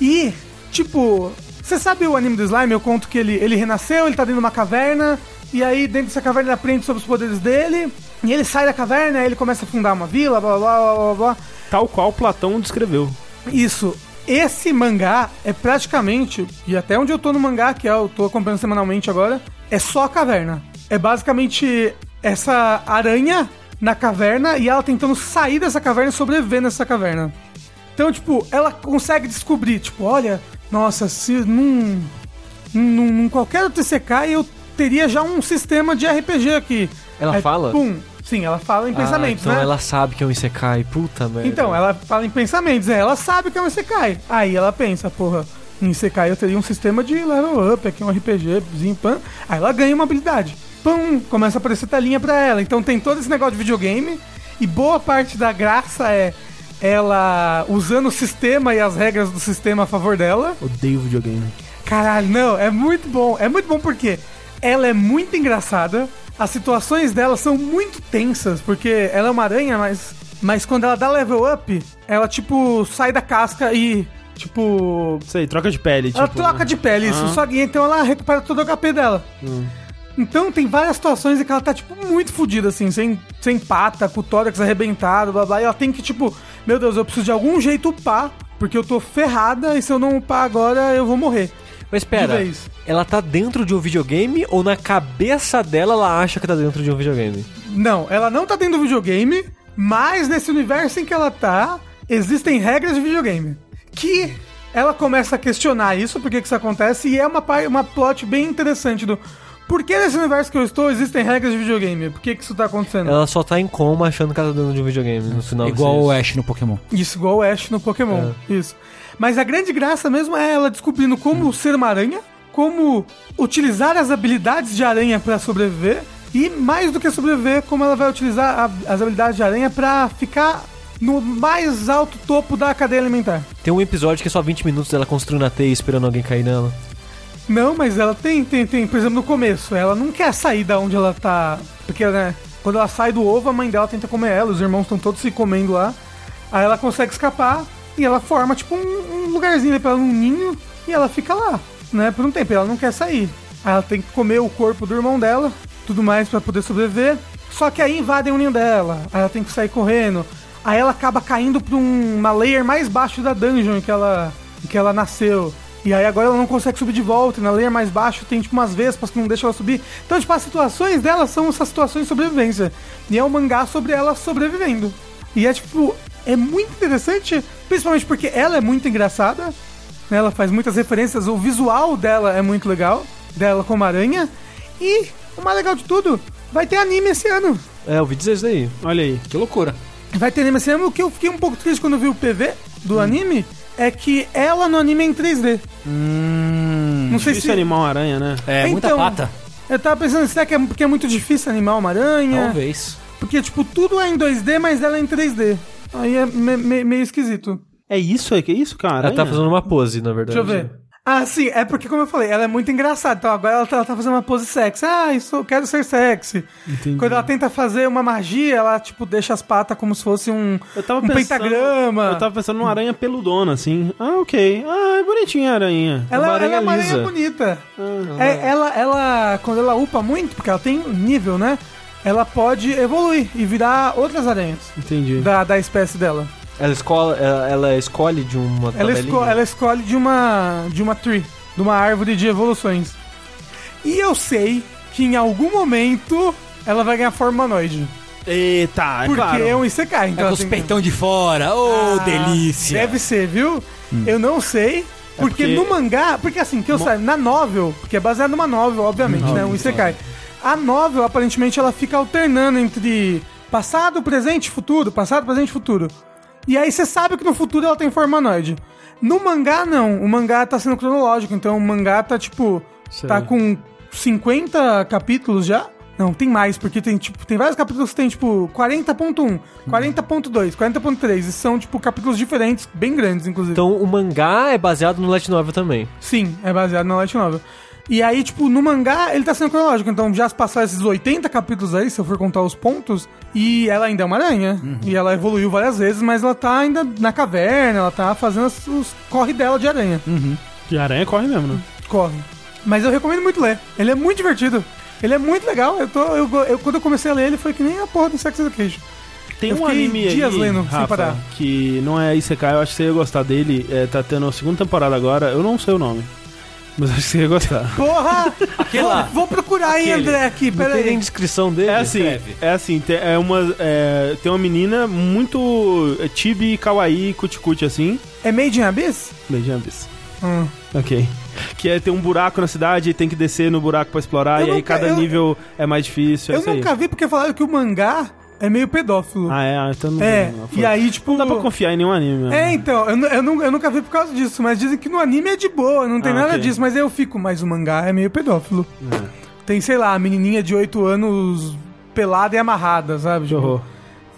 E, tipo, você sabe o anime do slime? Eu conto que ele, ele renasceu, ele tá dentro de uma caverna. E aí, dentro dessa caverna, ele aprende sobre os poderes dele. E ele sai da caverna, aí ele começa a fundar uma vila, blá blá blá blá blá. blá. Tal qual Platão descreveu. Isso. Esse mangá é praticamente, e até onde eu tô no mangá, que é, eu tô acompanhando semanalmente agora, é só a caverna. É basicamente essa aranha na caverna e ela tentando sair dessa caverna e sobreviver nessa caverna. Então, tipo, ela consegue descobrir, tipo, olha, nossa, se num, num, num qualquer outro TCK eu teria já um sistema de RPG aqui. Ela Aí, fala? Pum. Sim, ela fala em Ah, pensamentos, então né? ela sabe que é um Isekai. Puta merda. Então, ela fala em pensamentos, é, ela sabe que é um Isekai. Aí ela pensa, porra, em Isekai eu teria um sistema de level up, aqui um RPGzinho, pã. Aí ela ganha uma habilidade. Pum, começa a aparecer telinha pra ela. Então tem todo esse negócio de videogame, e boa parte da graça é ela usando o sistema e as regras do sistema a favor dela. Odeio videogame. Caralho, não, é muito bom. É muito bom porque ela é muito engraçada. As situações dela são muito tensas, porque ela é uma aranha, mas, mas quando ela dá level up, ela tipo sai da casca e tipo aí, troca de pele. ela tipo, troca de pele, isso. Aham. Só então ela recupera todo o HP dela. Então tem várias situações em que ela tá, tipo, muito fodida, assim, sem, sem pata, com o tórax arrebentado, blá blá. E ela tem que, tipo, meu Deus, eu preciso de algum jeito upar, porque eu tô ferrada e se eu não upar agora eu vou morrer. Mas espera, ela tá dentro de um videogame ou na cabeça dela ela acha que tá dentro de um videogame? Não, ela não tá dentro do videogame, mas nesse universo em que ela tá, existem regras de videogame. Que ela começa a questionar isso, por que que isso acontece, e é uma, uma plot bem interessante do... Por que nesse universo que eu estou existem regras de videogame? Por que que isso tá acontecendo? Ela só tá em coma achando que ela tá dentro de um videogame no final. Igual o Ash no Pokémon. Isso, igual o Ash no Pokémon. Isso. Mas a grande graça mesmo é ela descobrindo como ser uma aranha, como utilizar as habilidades de aranha pra sobreviver, e mais do que sobreviver, como ela vai utilizar a- as habilidades de aranha pra ficar no mais alto topo da cadeia alimentar. Tem um episódio que é só 20 minutos dela construindo a teia esperando alguém cair nela. Não, mas ela tem, tem, tem, por exemplo, no começo, ela não quer sair da onde ela tá. Porque, né, quando ela sai do ovo, a mãe dela tenta comer ela, os irmãos estão todos se comendo lá. Aí ela consegue escapar e ela forma, tipo, um, um lugarzinho ali pra ela, um ninho, e ela fica lá, né, por um tempo. Ela não quer sair. Aí ela tem que comer o corpo do irmão dela, tudo mais pra poder sobreviver. Só que aí invadem o ninho dela, aí ela tem que sair correndo. Aí ela acaba caindo pra um- uma layer mais baixo da dungeon que ela, que ela nasceu. E aí agora ela não consegue subir de volta, e na layer mais baixo tem tipo umas vespas que não deixam ela subir. Então, tipo, as situações dela são essas situações de sobrevivência. E é um mangá sobre ela sobrevivendo. E é tipo, é muito interessante, principalmente porque ela é muito engraçada, né? Ela faz muitas referências, o visual dela é muito legal, dela como aranha. E o mais legal de tudo, vai ter anime esse ano. É, eu ouvi dizer isso daí. Olha aí. Que loucura. Vai ter anime esse ano. O que eu fiquei um pouco triste quando eu vi o PV do anime é que ela no anime é em 3D. não sei Difícil se. animar uma aranha, né? É, muita Então, pata. Eu tava pensando, será que é porque é muito difícil animar uma aranha? Talvez. Porque, tipo, tudo é em 2D, mas ela é em 3D. Aí é me- me- meio esquisito. É isso, é que é isso, cara? Ela tá fazendo uma pose, na verdade. Deixa eu ver. Ah, sim, é porque, como eu falei, ela é muito engraçada. Então agora ela tá, ela tá fazendo uma pose sexy. Ah, isso, eu quero ser sexy. Entendi. Quando ela tenta fazer uma magia, ela, tipo, deixa as patas como se fosse um, Eu tava um pensando, pentagrama. Eu tava pensando numa aranha peludona, assim. Ah, ok. Ah, é bonitinha a aranha. Ela, Uma ela é aranha uma aranha lisa. bonita. É, ela, ela, quando ela upa muito, porque ela tem nível, né? Ela pode evoluir e virar outras aranhas Entendi. da, da espécie dela. Ela escolhe, ela, ela escolhe de uma Ela, esco- ela escolhe de uma, de uma tree, de uma árvore de evoluções. E eu sei que em algum momento ela vai ganhar forma humanoide. Eita, é Porque claro. é um Isekai. É Então com ela os tem- peitão de fora. Ô, Ah, delícia. Deve ser, viu? Eu não sei. Porque, É porque- no mangá, porque assim, que eu saiba, na novel, porque é baseado numa novel, obviamente, né? Um Isekai. A novel, aparentemente, ela fica alternando entre passado, presente e futuro, passado, presente e futuro. E aí você sabe que no futuro ela tem forma humanoide. No mangá, não. O mangá tá sendo cronológico, então o mangá tá, tipo, tá Sei. com 50 capítulos já. Não, tem mais, porque tem, tipo, tem vários capítulos que tem, tipo, 40.1, 40.2, 40.3, e são, tipo, capítulos diferentes, bem grandes, inclusive. Então o mangá é baseado no Light Novel também. Sim, é baseado na Light Novel. E aí, tipo, no mangá, ele tá sendo cronológico. Então, já se passaram esses 80 capítulos aí, se eu for contar os pontos. E ela ainda é uma aranha. E ela evoluiu várias vezes, mas ela tá ainda na caverna, ela tá fazendo os, os corre dela de aranha. Que aranha corre mesmo, né? Corre. Mas eu recomendo muito ler. Ele é muito divertido. Ele é muito legal. Eu tô, eu, eu- quando eu comecei a ler ele, foi que nem a porra do Sex Education. Tem Eu um anime dias aí, lendo, sem Rafa, parar. que não é Isekai, eu acho que você ia gostar dele. É, tá tendo a segunda temporada agora, eu não sei o nome. Mas acho que você ia gostar. Porra! lá. vou, vou procurar aí, Aquele. André, aqui. Não Pera tem nem aí. descrição dele. É assim, escreve. é assim, tem, é uma, é, tem uma menina muito é, chibi, kawaii, cuticute assim. É Made in Abyss? Beijão, bis. Hum. Ok. Que é tem um buraco na cidade e tem que descer no buraco pra explorar, Eu e aí nunca- cada eu- nível é mais difícil. É Eu isso aí. nunca vi porque falaram que o mangá é meio pedófilo. Ah, é? Ah, então não é, não, e aí, tipo. Não dá pra confiar em nenhum anime. mesmo. É, então, eu, eu, eu nunca vi por causa disso, mas dizem que no anime é de boa, não tem Ah, nada ok. disso, mas eu fico, mas o mangá é meio pedófilo. É. Tem, sei lá, a menininha de 8 anos pelada e amarrada, sabe? Que horror.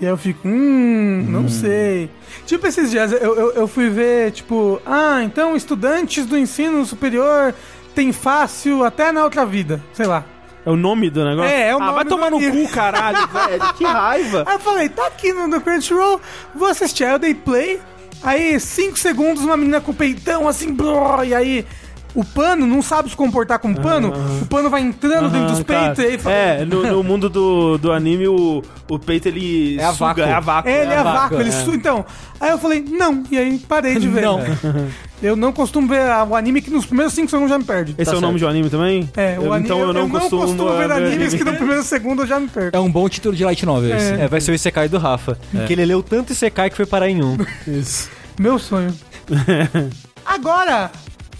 E aí eu fico, hum, não sei. Tipo, esses dias eu, eu, eu fui ver, tipo, ah, então estudantes do ensino superior têm fácil até na outra vida, sei lá. É o nome do negócio? É, é o ah, nome vai do tomar no cu, caralho, [LAUGHS] velho. Que raiva. Aí eu falei, tá aqui no, no Crunchyroll, vou assistir. Aí eu dei play, aí 5 segundos uma menina com peitão assim, blá, e aí o pano não sabe se comportar com pano, o pano vai entrando dentro dos Aham, cara. peitos, e aí fala, É, no, no mundo do, do anime, o, o peito ele É a suga, vácuo. é a vácuo. É, ele é, a vácuo, ele é. su... Então, aí eu falei, não, e aí parei de ver. Não. [LAUGHS] Eu não costumo ver o anime que nos primeiros 5 segundos já me perde. Esse Tá é o nome de um anime também? É, o Eu- anime, Então eu não costumo, ver uh, animes que no primeiro segundo eu já me perco. É um bom título de light novel esse. É, vai ser o Isekai do Rafa. Que ele leu tanto Isekai que foi parar em um. Isso. Meu sonho. [LAUGHS] Agora,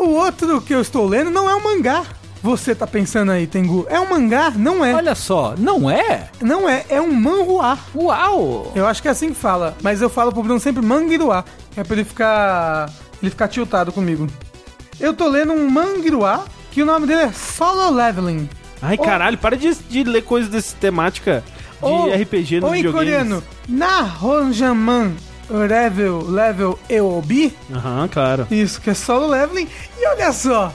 o outro que eu estou lendo não é um mangá. Você tá pensando aí, Tengu? É um mangá? Não é. Olha só, não é? Não é, é um manhua. Uau! Eu acho que é assim que fala, mas eu falo pro Bruno sempre manguiruá, é pra ele ficar ele ficar tiltado comigo. Eu tô lendo um manguiruá, que o nome dele é Solo Leveling. Ai, caralho, para de, de ler coisas desse temática de Ou- RPG no Ou em coreano, Nahonjaman. Level, level EOB. Aham, claro. Isso, que é solo leveling. E olha só,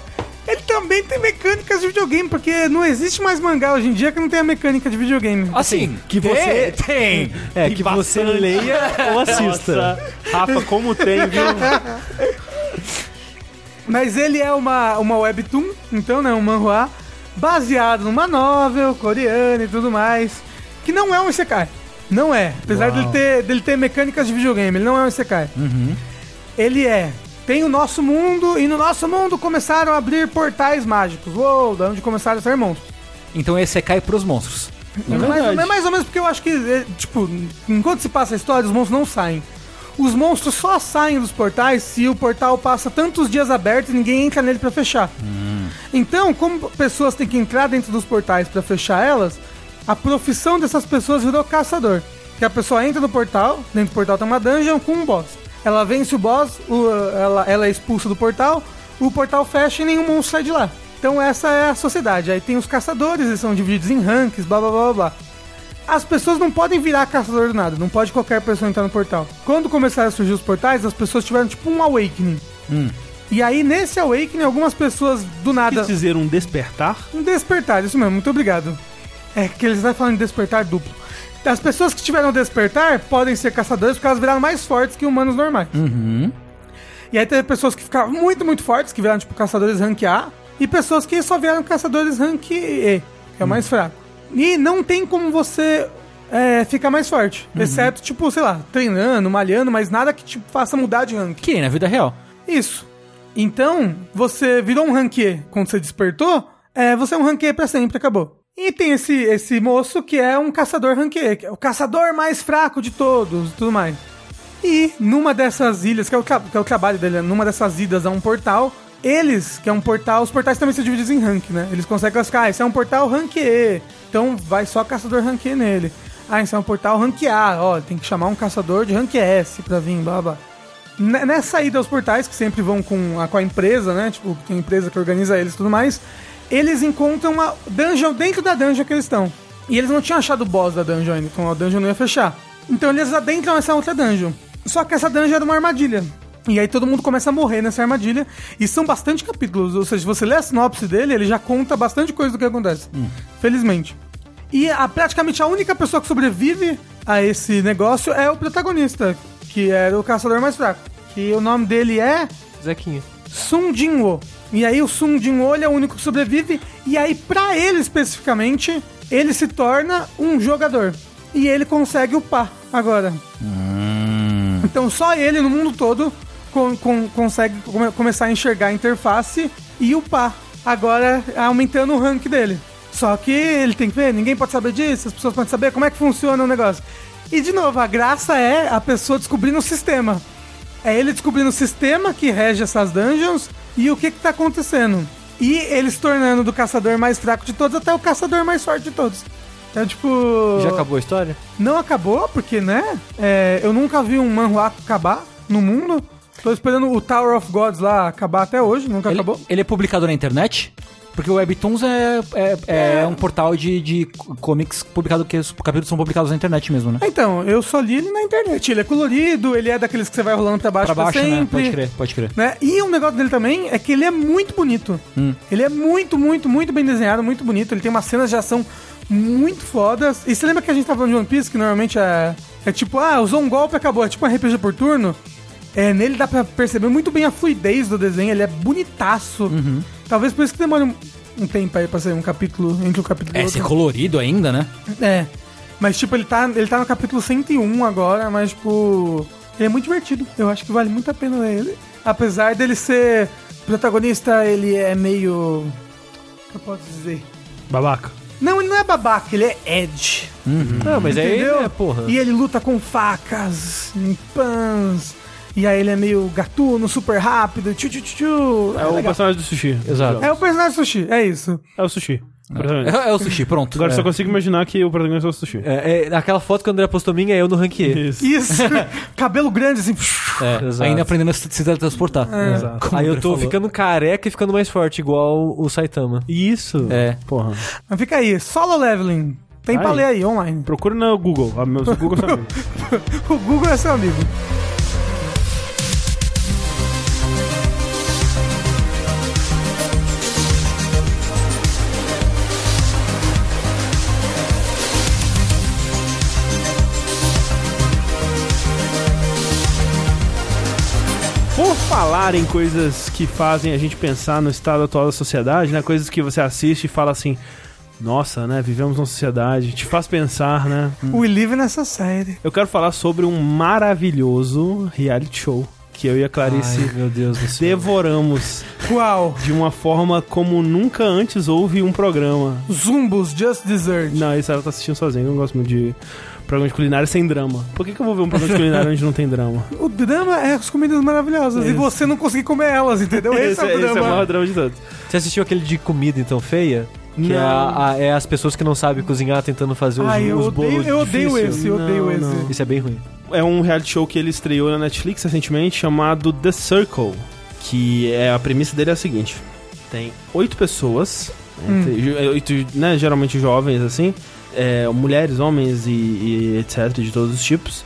ele também tem mecânicas de videogame, porque não existe mais mangá hoje em dia que não tenha mecânica de videogame. Assim, que você- tem. [LAUGHS] É, E que você bastante. leia ou assista. Nossa, Rafa, como tem, viu? [LAUGHS] Mas ele é uma, uma webtoon, então, né, um manhwa, baseado numa novel coreana e tudo mais, que não é um isekai. Não é. Apesar dele ter, dele ter mecânicas de videogame, ele não é um isekai. Ele é... Tem o nosso mundo, e no nosso mundo começaram a abrir portais mágicos. Uou, da onde começaram a sair monstros. Então esse cai pros monstros. É Mas, verdade. mas mais ou menos porque eu acho que, é, tipo, enquanto se passa a história, os monstros não saem. Os monstros só saem dos portais se o portal passa tantos dias abertos e ninguém entra nele pra fechar. Então, como pessoas têm que entrar dentro dos portais pra fechar elas, a profissão dessas pessoas virou caçador. Que a pessoa entra no portal, dentro do portal tem uma dungeon com um boss. Ela vence o boss, o- ela, ela é expulsa do portal, o portal fecha e nenhum monstro sai de lá. Então essa é a sociedade. Aí tem os caçadores, eles são divididos em ranks, blá blá blá blá. As pessoas não podem virar caçador do nada, não pode qualquer pessoa entrar no portal. Quando começaram a surgir os portais, as pessoas tiveram tipo um awakening. E aí nesse awakening, algumas pessoas do nada. Quis dizer um despertar? Um despertar, isso mesmo, muito obrigado. É que eles estão falando de despertar duplo. As pessoas que tiveram despertar podem ser caçadores porque elas viraram mais fortes que humanos normais. E aí teve pessoas que ficaram muito, muito fortes, que viraram tipo caçadores rank A, e pessoas que só viraram caçadores rank E, que é o mais fraco. E não tem como você é, ficar mais forte. Exceto, tipo, sei lá, treinando, malhando, mas nada que te faça mudar de rank. Que na vida real. Isso. Então, você virou um ranquê quando você despertou, é, você é um ranquê pra sempre, acabou. E tem esse, esse moço que é um caçador ranquê, que é o caçador mais fraco de todos e tudo mais. E numa dessas ilhas, que é o, que é o trabalho dele, numa dessas idas a um portal, eles, que é um portal, os portais também são divididos em rank, né? Eles conseguem classificar, ah, esse é um portal rank E, então vai só caçador rank E nele. Ah, esse é um portal rank A, ó, tem que chamar um caçador de rank S pra vir, blá blá. Nessa ida aos portais, que sempre vão com a, com a empresa, né? Tipo, tem empresa que organiza eles e tudo mais. Eles encontram uma dungeon dentro da dungeon que eles estão. E eles não tinham achado o boss da dungeon ainda, então a dungeon não ia fechar. Então eles adentram essa outra dungeon. Só que essa dungeon era uma armadilha. E aí todo mundo começa a morrer nessa armadilha. E são bastante capítulos. Ou seja, se você lê a sinopse dele, ele já conta bastante coisa do que acontece. Felizmente. E a, praticamente a única pessoa que sobrevive a esse negócio é o protagonista, que era o caçador mais fraco. Que o nome dele é Zequinha. Sun Jinwo. E aí o Sun Jinwo ele é o único que sobrevive. E aí, pra ele especificamente, ele se torna um jogador. E ele consegue upar agora. Então só ele no mundo todo con- con- consegue come- começar a enxergar a interface e upar. Agora aumentando o rank dele. Só que ele tem que ver, ninguém pode saber disso, as pessoas podem saber como é que funciona o negócio. E de novo, a graça é a pessoa descobrindo o sistema. É ele descobrindo o sistema que rege essas dungeons e o que que tá acontecendo. E ele se tornando do caçador mais fraco de todos até o caçador mais forte de todos. Então, tipo. Já acabou a história? Não acabou, porque, né? é, eu nunca vi um manhwa acabar no mundo. Tô esperando o Tower of Gods lá acabar até hoje, nunca Ele, acabou. ele é publicado na internet? Porque o Webtoons é, é, é um portal de, de comics publicado que os capítulos são publicados na internet mesmo, né? Então, eu só li ele na internet. Ele é colorido, ele é daqueles que você vai rolando pra baixo Pra baixo, pra né? sempre. Pode crer, pode crer. né? E um negócio dele também é que ele é muito bonito. Hum. Ele é muito, muito, muito bem desenhado, muito bonito. Ele tem umas cenas de ação muito fodas. E você lembra que a gente tava falando de One Piece, que normalmente é, é tipo, ah, usou um golpe e acabou. É tipo um RPG por turno. É, nele dá pra perceber muito bem a fluidez do desenho. Ele é bonitaço. Uhum. Talvez por isso que demore um, um tempo aí pra sair um capítulo entre um capítulo e É, outro. ser colorido ainda, né? É. Mas, tipo, ele tá, ele tá no capítulo 101 agora, mas, tipo. Ele é muito divertido. Eu acho que vale muito a pena ler ele. Apesar dele ser protagonista, ele é meio. O que eu posso dizer? Babaca. Não, ele não é babaca, ele é Edge. Não, mas aí, entendeu? é, porra. E ele luta com facas, em pans. E aí ele é meio gatuno, super rápido. Tchu, tchu, tchu, tchu. É o legal. personagem do sushi. Exato. É o personagem sushi, é isso. É o sushi. É, é o sushi, pronto. Agora é. só consigo imaginar que o protagonista é o sushi. É, é, aquela foto que o André postou minha é eu no rank E. Isso. Isso. [LAUGHS] Cabelo grande, assim. É, [LAUGHS] Exato. ainda aprendendo a se teletransportar. Exato. Como Aí o eu tô falou. ficando careca e ficando mais forte, igual o Saitama. Isso. É. Porra. Mas fica aí, solo leveling. Tem pra Aí. ler aí, online. Procura no Google. Ah, meu, Google é seu amigo. O Google é seu amigo. [LAUGHS] falar em coisas que fazem a gente pensar no estado atual da sociedade, né? Coisas que você assiste e fala assim, nossa, né? Vivemos numa sociedade, te faz pensar, né? [LAUGHS] We live nessa série. Eu quero falar sobre um maravilhoso reality show que eu e a Clarice Ai, meu Deus do céu. devoramos Qual? de uma forma como nunca antes houve um programa. Zumbos Just Dessert. Não, isso ela tá assistindo sozinha, eu não gosto muito de programa de culinária sem drama. Por que, que eu vou ver um programa de culinária onde não tem drama? [LAUGHS] O drama é as comidas maravilhosas e você não conseguir comer elas, entendeu? [LAUGHS] Esse, é o esse é o drama. maior drama de todos. Você assistiu aquele de comida então feia? Que é, Não. a- a- é as pessoas que não sabem cozinhar tentando fazer os, Ai, eu os odeio, bolos eu odeio difíceis. esse, eu odeio Não, esse. não. Isso é bem ruim. é um reality show que ele estreou na Netflix recentemente chamado The Circle. Que é a premissa dele é a seguinte: tem oito pessoas, entre- ju- oito, né, geralmente jovens assim, é, mulheres, homens e, e etc. de todos os tipos.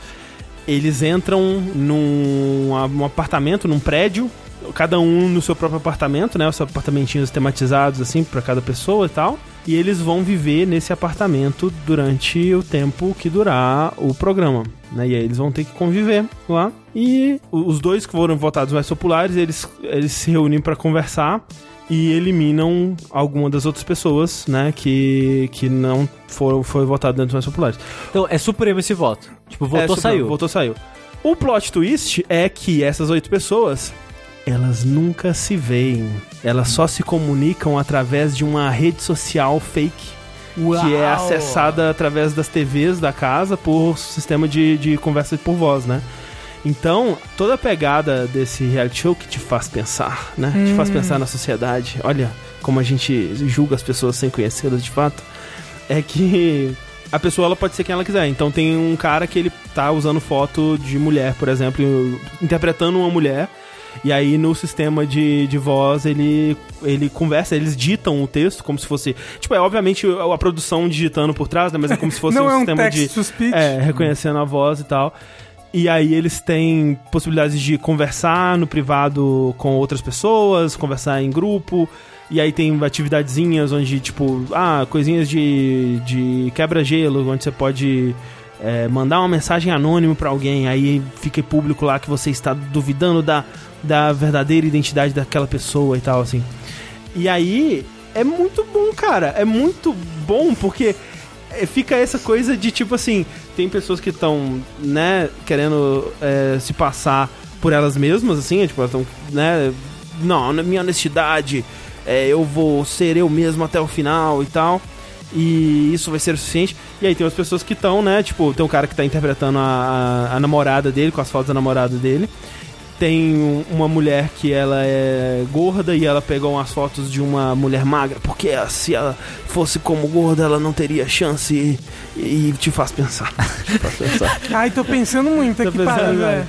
Eles entram num um apartamento, num prédio, cada um no seu próprio apartamento, né? Os apartamentinhos tematizados assim para cada pessoa e tal. E eles vão viver nesse apartamento durante o tempo que durar o programa, né? E aí eles vão ter que conviver lá. E os dois que foram votados mais populares, eles, eles se reúnem para conversar e eliminam alguma das outras pessoas, né? Que, que não foram foi votado dentro dos mais populares. Então é supremo esse voto. Tipo, votou, É, super- saiu. Votou, saiu. O plot twist é que essas oito pessoas, elas nunca se veem. Elas só se comunicam através de uma rede social fake. Que é acessada através das TVs da casa por sistema de, de conversa por voz, né? Então, toda a pegada desse reality show que te faz pensar, né? Te faz pensar na sociedade. Olha como a gente julga as pessoas sem conhecê-las de fato. É que a pessoa ela pode ser quem ela quiser. Então tem um cara que ele tá usando foto de mulher, por exemplo, interpretando uma mulher. E aí no sistema de, de voz ele, ele conversa, eles ditam o texto como se fosse. Tipo, é obviamente a produção digitando por trás, né? Mas é como se fosse [LAUGHS] um é um sistema de. É, reconhecendo a voz e tal. E aí eles têm possibilidades de conversar no privado com outras pessoas, conversar em grupo. E aí tem atividadezinhas onde, tipo, ah, coisinhas de, de quebra-gelo, onde você pode é, mandar uma mensagem anônima pra alguém. Aí fica público lá que você está duvidando da, da verdadeira identidade daquela pessoa e tal, assim. E aí é muito bom, cara. É muito bom porque é, fica essa coisa de tipo assim: tem pessoas que estão, né, querendo é, se passar por elas mesmas, assim, tipo, elas estão, né, não, na minha honestidade, é, eu vou ser eu mesmo até o final e tal. E isso vai ser o suficiente. E aí tem as pessoas que estão, né? Tipo, tem um cara que tá interpretando a, a, a namorada dele, com as fotos da namorada dele. Tem um- uma mulher que ela é gorda e ela pegou umas fotos de uma mulher magra, porque se ela fosse como gorda, ela não teria chance e, e te faz pensar. [LAUGHS] Te faz pensar. Ai, tô pensando muito aqui, pensando, parando, é.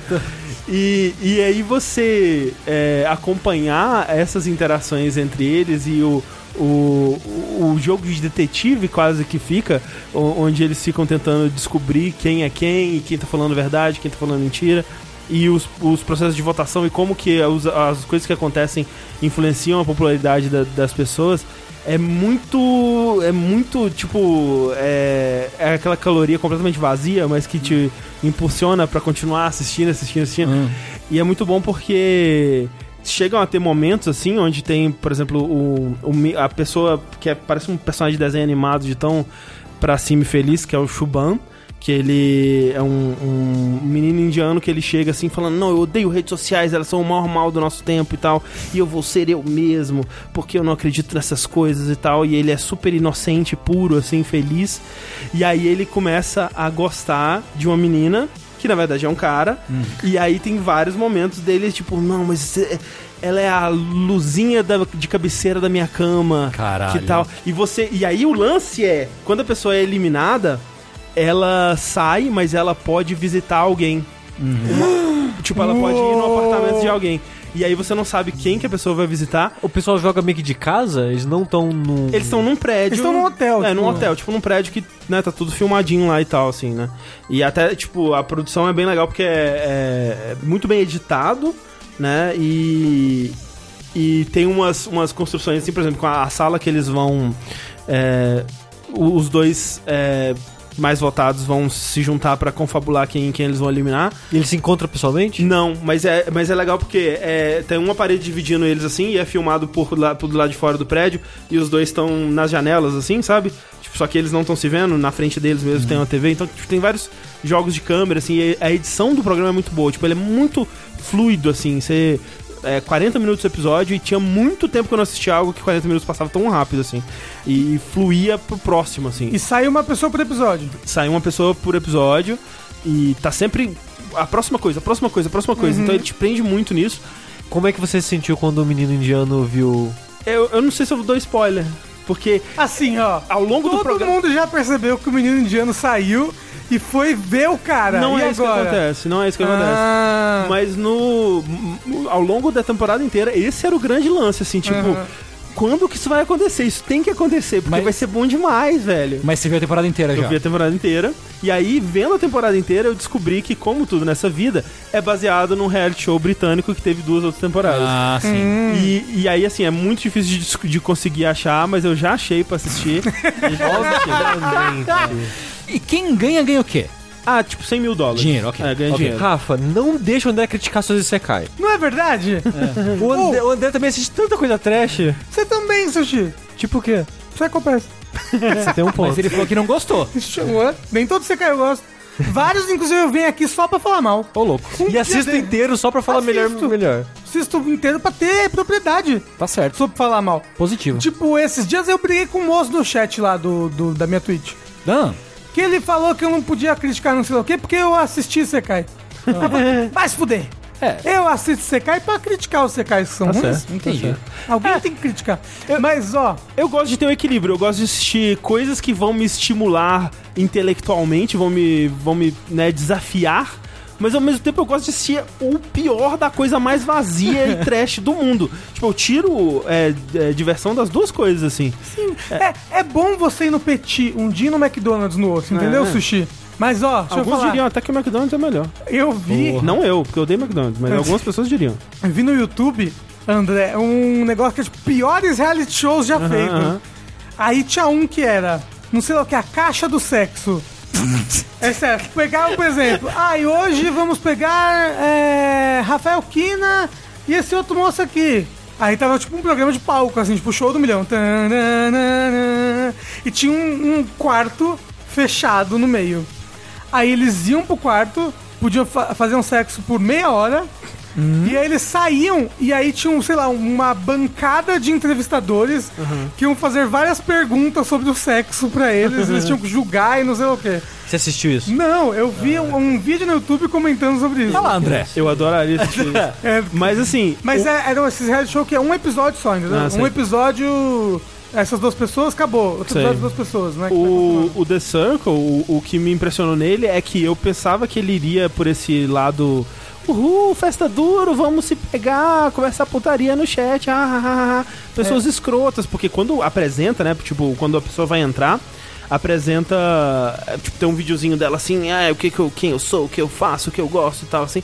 E, e aí você é, acompanhar essas interações entre eles e o, o, o jogo de detetive quase que fica, onde eles ficam tentando descobrir quem é quem e quem tá falando verdade, quem tá falando mentira. E os, os processos de votação e como que os- as coisas que acontecem influenciam a popularidade da- das pessoas é muito. É muito, tipo. É, é aquela caloria completamente vazia, mas que te impulsiona pra continuar assistindo, assistindo, assistindo. Hum. E é muito bom porque chegam a ter momentos assim, onde tem, por exemplo, o, o a pessoa que é, parece um personagem de desenho animado de tão pra cima e feliz, que é o Shuban. Que ele é um, um menino indiano que ele chega assim falando: Não, eu odeio redes sociais, elas são o maior mal do nosso tempo e tal. E eu vou ser eu mesmo, porque eu não acredito nessas coisas e tal. E ele é super inocente, puro, assim, feliz. E aí ele começa a gostar de uma menina que na verdade é um cara. E aí tem vários momentos dele, tipo, não, mas ela é a luzinha da- de cabeceira da minha cama. Caralho. Que tal? E você. E aí o lance é, quando a pessoa é eliminada, ela sai, mas ela pode visitar alguém. Uma- tipo, ela pode ir no apartamento de alguém. E aí você não sabe quem que a pessoa vai visitar. O pessoal joga meio que de casa, eles não estão no. Eles estão num prédio. Eles estão num hotel, É, tipo- num hotel, tipo num prédio que, né, tá tudo filmadinho lá e tal, assim, né? E até, tipo, a produção é bem legal porque é, é- é muito bem editado, né? E. E tem umas, umas construções, assim, por exemplo, com a, a sala que eles vão. é, os dois é, mais votados vão se juntar pra confabular quem, quem eles vão eliminar. E eles se encontram pessoalmente? Não, mas é, mas é legal porque é, tem uma parede dividindo eles assim e é filmado por lá, por do lado de fora do prédio e os dois estão nas janelas assim, sabe? Tipo, só que eles não estão se vendo, na frente deles mesmo tem uma TV, então tipo, tem vários jogos de câmera assim, e a edição do programa é muito boa, tipo, ele é muito fluido assim, você é 40 minutos o episódio e tinha muito tempo que eu não assistia algo que 40 minutos passava tão rápido assim. E fluía pro próximo assim E sai uma pessoa por episódio. sai uma pessoa por episódio e tá sempre a próxima coisa, a próxima coisa, a próxima coisa. Então ele te prende muito nisso. Como é que você se sentiu quando o menino indiano viu. Eu, eu não sei se eu dou spoiler, porque Assim, ó. ao longo do Todo programa mundo já percebeu que o menino indiano saiu e foi ver o cara. não e é isso que agora? acontece, não é isso que acontece. Ah, Mas no ao longo da temporada inteira, esse era o grande lance assim, tipo, Aham. Quando que isso vai acontecer? Isso tem que acontecer, porque Mas- vai ser bom demais, velho. Mas você viu a temporada inteira Eu já. vi a temporada inteira. E aí, vendo a temporada inteira, eu descobri que, como tudo nessa vida, é baseado num reality show britânico que teve duas outras temporadas. Ah, sim. E, e aí, assim, é muito difícil de, de conseguir achar, mas eu já achei pra assistir. [LAUGHS] E já assisti. E quem ganha, ganha o quê? Ah, tipo 100 mil dólares. Dinheiro, ok. É, ganha Ok. dinheiro. Rafa, não deixa o André criticar suas Isekai. não é verdade? O [LAUGHS] André, o André também assiste tanta coisa trash. Você também, Sushi. Tipo o quê? Psychopath. [LAUGHS] Você tem um ponto. Mas ele falou que não gostou. [LAUGHS] Chegou. Nem todo você eu gosto. Vários, inclusive, eu venho aqui só pra falar mal. Ô, louco. Um E assisto inteiro só pra falar melhor, Assisto. melhor. Assisto inteiro pra ter propriedade Tá certo. sobre falar mal. Positivo. Tipo, esses dias eu briguei com o moço do chat lá do, do- da minha Twitch. Não. Que ele falou que eu não podia criticar não sei o quê porque eu assisti Sekai. [LAUGHS] Vai se fuder. É. Eu assisto Sekai pra criticar os Sekais que são ruins. certo, Entendi. Alguém tem que criticar. Mas, ó, Eu gosto de ter um equilíbrio, eu gosto de assistir coisas que vão me estimular intelectualmente, vão me, vão me né, desafiar, mas ao mesmo tempo eu gosto de assistir o pior da coisa mais vazia e [LAUGHS] trash do mundo. Tipo, eu tiro é, é, diversão das duas coisas, assim. é, é bom você ir no Petit um dia e no McDonald's no outro, entendeu, É. Sushi? Mas, ó, deixa Alguns diriam até que o McDonald's é melhor. Eu vi, Não eu, porque eu odeio McDonald's, mas algumas pessoas diriam. eu vi no YouTube, André, um negócio que é tipo piores reality shows já feitos. aham. Aí tinha um que era, não sei lá o que, a caixa do sexo. É sério, pegaram, por exemplo, ah, e hoje vamos pegar é, Rafael Kina e esse outro moço aqui. Aí tava tipo um programa de palco, assim, tipo show do milhão. E tinha um, um quarto fechado no meio. Aí eles iam pro quarto, podiam fa- fazer um sexo por meia hora. E aí eles saíam e aí tinham, sei lá, uma bancada de entrevistadores que iam fazer várias perguntas sobre o sexo pra eles. Eles tinham que julgar e não sei o quê. Você assistiu isso? Não, eu vi um, um vídeo no YouTube comentando sobre isso. Lá, André. Eu adoraria assistir isso. [LAUGHS] É, Mas assim. mas o- é, eram esses reality show que é um episódio só, entendeu? Ah, um sei. episódio. Essas duas pessoas, acabou. Outro Sei. episódio, duas pessoas, né? O, o The Circle, o, o que me impressionou nele é que eu pensava que ele iria por esse lado. Uhul, festa duro, vamos se pegar, conversar putaria no chat, ah, ah, ah, ah." pessoas escrotas, porque quando apresenta, né, tipo, quando a pessoa vai entrar, apresenta, é, tipo, tem um videozinho dela assim, ah, o que que eu, quem eu sou, o que eu faço, o que eu gosto e tal, assim,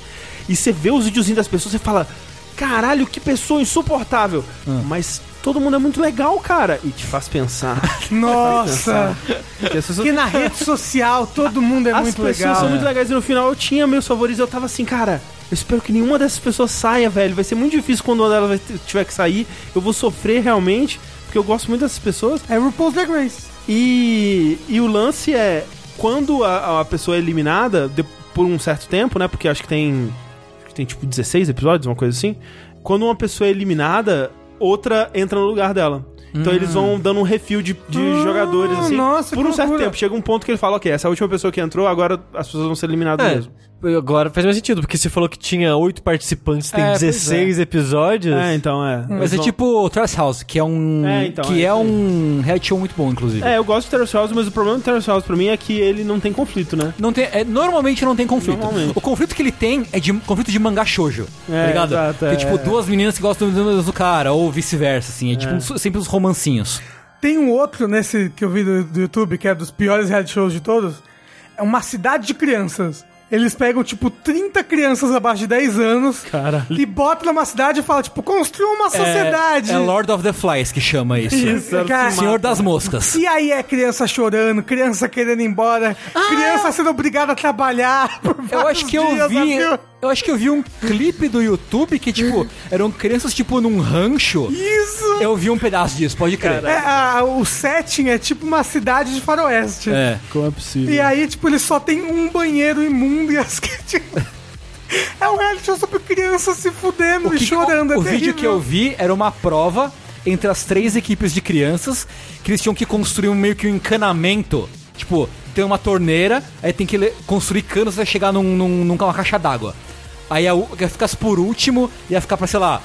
e você vê os videozinhos das pessoas, você fala, caralho, que pessoa insuportável, mas todo mundo é muito legal, cara, e te faz pensar. [LAUGHS] Nossa! que as pessoas- que na rede social todo mundo é as muito pessoas legal. são muito legais e no final eu tinha meus favoritos eu tava assim, cara, eu espero que nenhuma dessas pessoas saia, velho. Vai ser muito difícil quando uma delas tiver que sair. Eu vou sofrer realmente, porque eu gosto muito dessas pessoas. É RuPaul's Drag Race. E, e o lance é, quando a, a pessoa é eliminada, de- por um certo tempo, né? Porque acho que tem. acho que tem tipo 16 episódios, uma coisa assim. Quando uma pessoa é eliminada, outra entra no lugar dela. Então eles vão dando um refil de, de Ah, jogadores, assim, nossa, por um certo loucura. tempo. Chega um ponto que ele fala, ok, essa é última pessoa que entrou, agora as pessoas vão ser eliminadas É, mesmo. Agora faz mais sentido, porque você falou que tinha oito participantes, tem É, pois 16 episódios. É, então é. Mas é Eles tipo Terrace House, que é um. É, então, que é é, um reality show muito bom, inclusive. É, eu gosto de Terrace House, mas o problema do Terrace House pra mim é que ele não tem conflito, né? Não tem, é, normalmente não tem conflito. Normalmente. O conflito que ele tem é de conflito de mangá shoujo, É, tá ligado? exato, Tem é. tipo duas meninas que gostam do, do cara, ou vice-versa, assim. É, tipo uns- sempre uns romancinhos. Tem um outro nesse que eu vi do, do YouTube, que é dos piores reality shows de todos. É uma cidade de crianças. Eles pegam, tipo, 30 crianças abaixo de 10 anos Caralho. e botam numa cidade e falam, tipo, construa uma sociedade. É, é Lord of the Flies que chama isso. Isso, cara. Senhor das Moscas. E aí é criança chorando, criança querendo ir embora, criança sendo obrigada a trabalhar. [LAUGHS] por Eu vários acho que eu dias, vi. viu? Eu acho que eu vi um clipe do YouTube que, tipo, eram crianças, tipo, num rancho. Isso! Eu vi um pedaço disso, pode crer. É, a- o setting é tipo uma cidade de faroeste. É. Como é possível? E aí, tipo, eles só tem um banheiro imundo e as É um reality show sobre crianças se fudendo O, e que- chorando. o, é o vídeo que eu vi era uma prova entre as três equipes de crianças que eles tinham que construir um meio que um encanamento. Tipo, tem uma torneira, aí tem que construir canos pra chegar num, num- numa caixa d'água. Aí a, ia ficar por último, ia ficar pra, sei lá,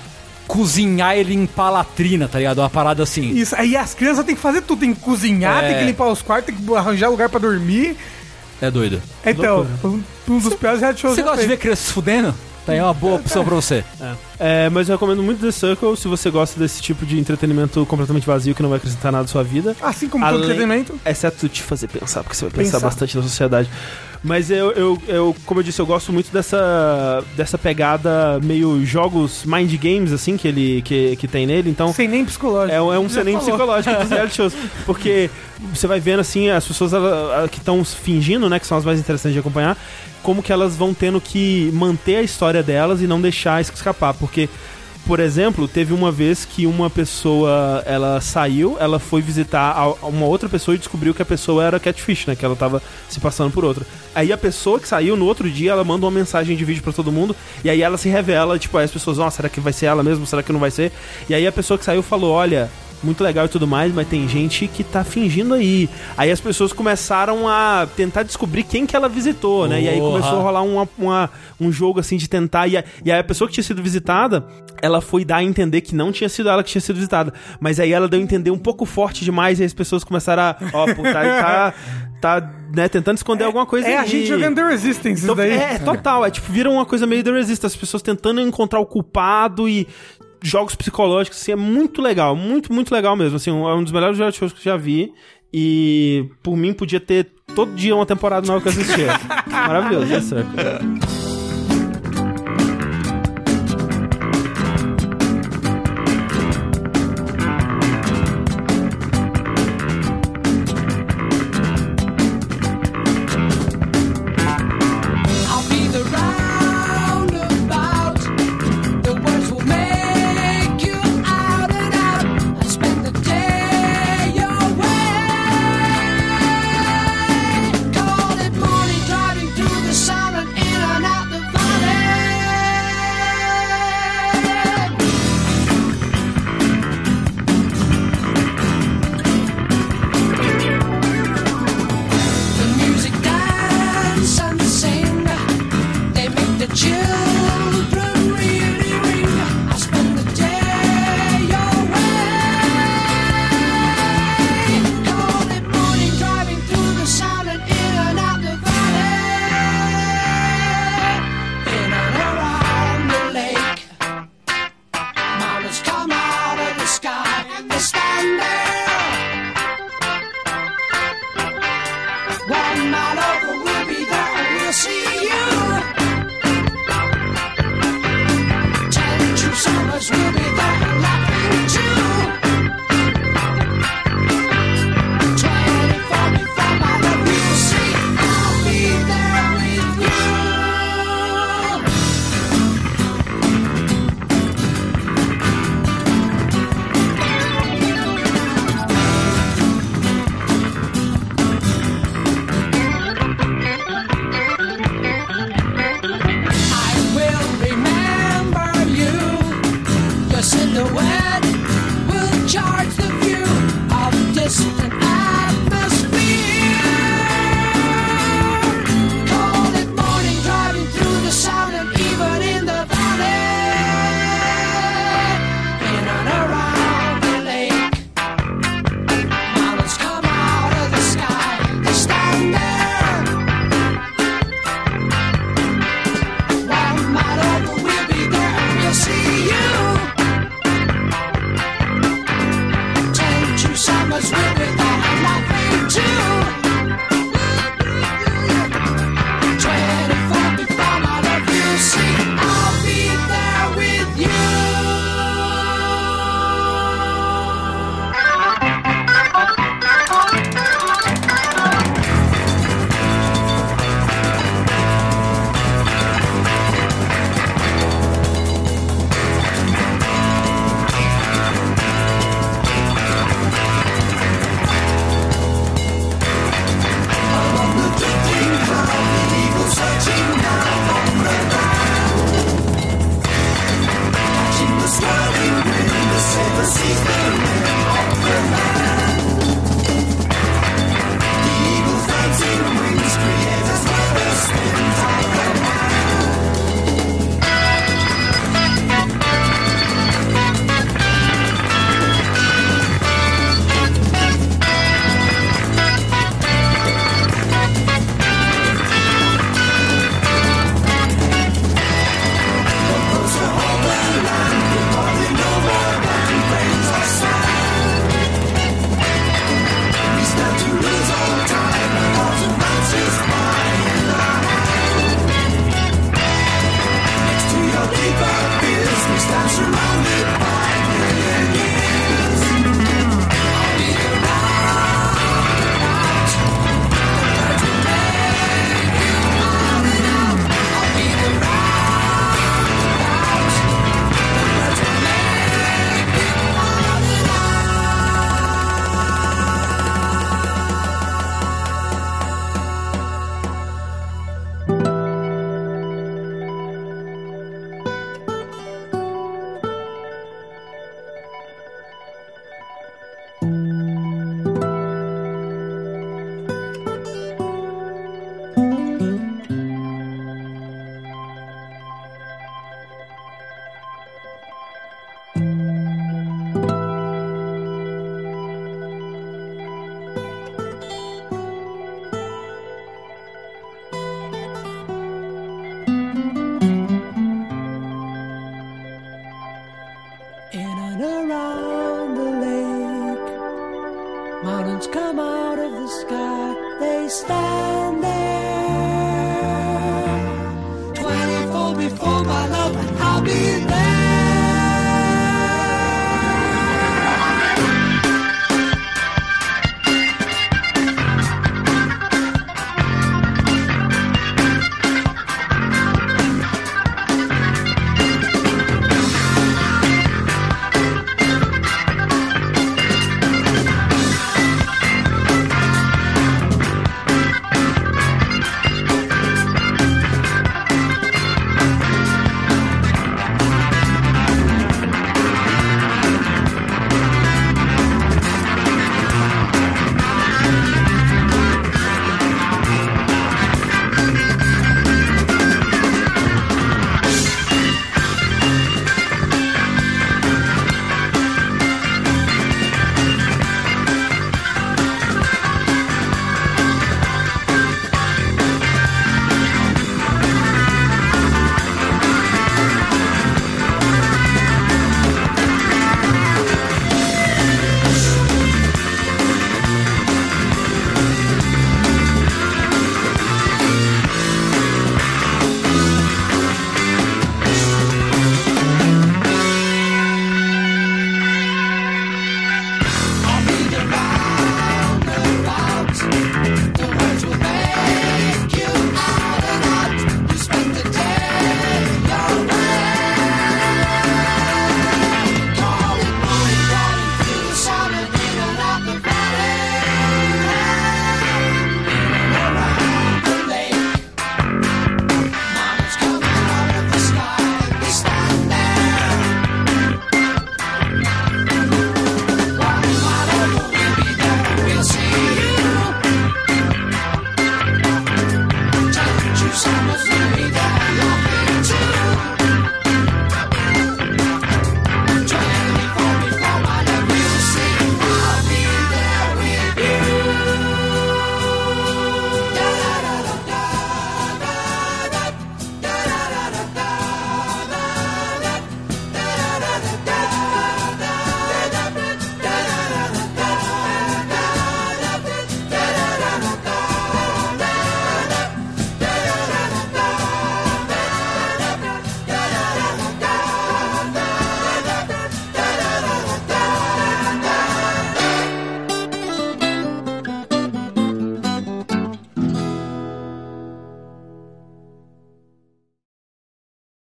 cozinhar e limpar a latrina, tá ligado? Uma parada assim. Isso, aí as crianças têm que fazer tudo, tem que cozinhar, É. tem que limpar os quartos, tem que arranjar lugar pra dormir. É doido. Então, um, um dos piores reality shows Você gosta de ver crianças fudendo? Tá aí uma boa opção pra você. É, mas eu recomendo muito The Circle se você gosta desse tipo de entretenimento completamente vazio que não vai acrescentar nada à sua vida. Assim como todo Além- entretenimento. Exceto te fazer pensar, porque você vai pensar, Pensar. bastante na sociedade. Mas eu, eu, eu, como eu disse, eu gosto muito dessa, dessa pegada meio jogos mind games, assim, que ele que, que tem nele. Então, Sem nem psicológico. é, um- é um cenário falou. psicológico dos reality shows. [LAUGHS] Porque você vai vendo, assim, as pessoas que estão fingindo, né, que são as mais interessantes de acompanhar, como que elas vão tendo que manter a história delas e não deixar isso escapar. Porque, por exemplo, teve uma vez que uma pessoa, ela saiu, ela foi visitar uma outra pessoa e descobriu que a pessoa era catfish, né, que ela tava se passando por outra. Aí a pessoa que saiu, no outro dia, ela manda uma mensagem de vídeo pra todo mundo, e aí ela se revela, tipo, aí as pessoas, ó, será que vai ser ela mesmo? Será que não vai ser? E aí a pessoa que saiu falou, olha, muito legal e tudo mais, mas tem gente que tá fingindo aí. Aí as pessoas começaram a tentar descobrir quem que ela visitou, né? E aí começou a rolar uma, uma- um jogo assim de tentar. E, a- e aí a pessoa que tinha sido visitada, ela foi dar a entender que não tinha sido ela que tinha sido visitada. Mas aí ela deu a entender um pouco forte demais, e aí as pessoas começaram a. Ó, pô, tá, tá, tá né, tentando esconder alguma coisa É a gente jogando The Resistance, isso Então, daí. é, total. É tipo, vira uma coisa meio The Resistance. As pessoas tentando encontrar o culpado e jogos psicológicos, assim, é muito legal. Muito, muito legal mesmo. Assim, é um dos melhores reality shows que eu já vi. E, por mim, podia ter todo dia uma temporada nova que eu assistia. [LAUGHS] Maravilhoso, é certo.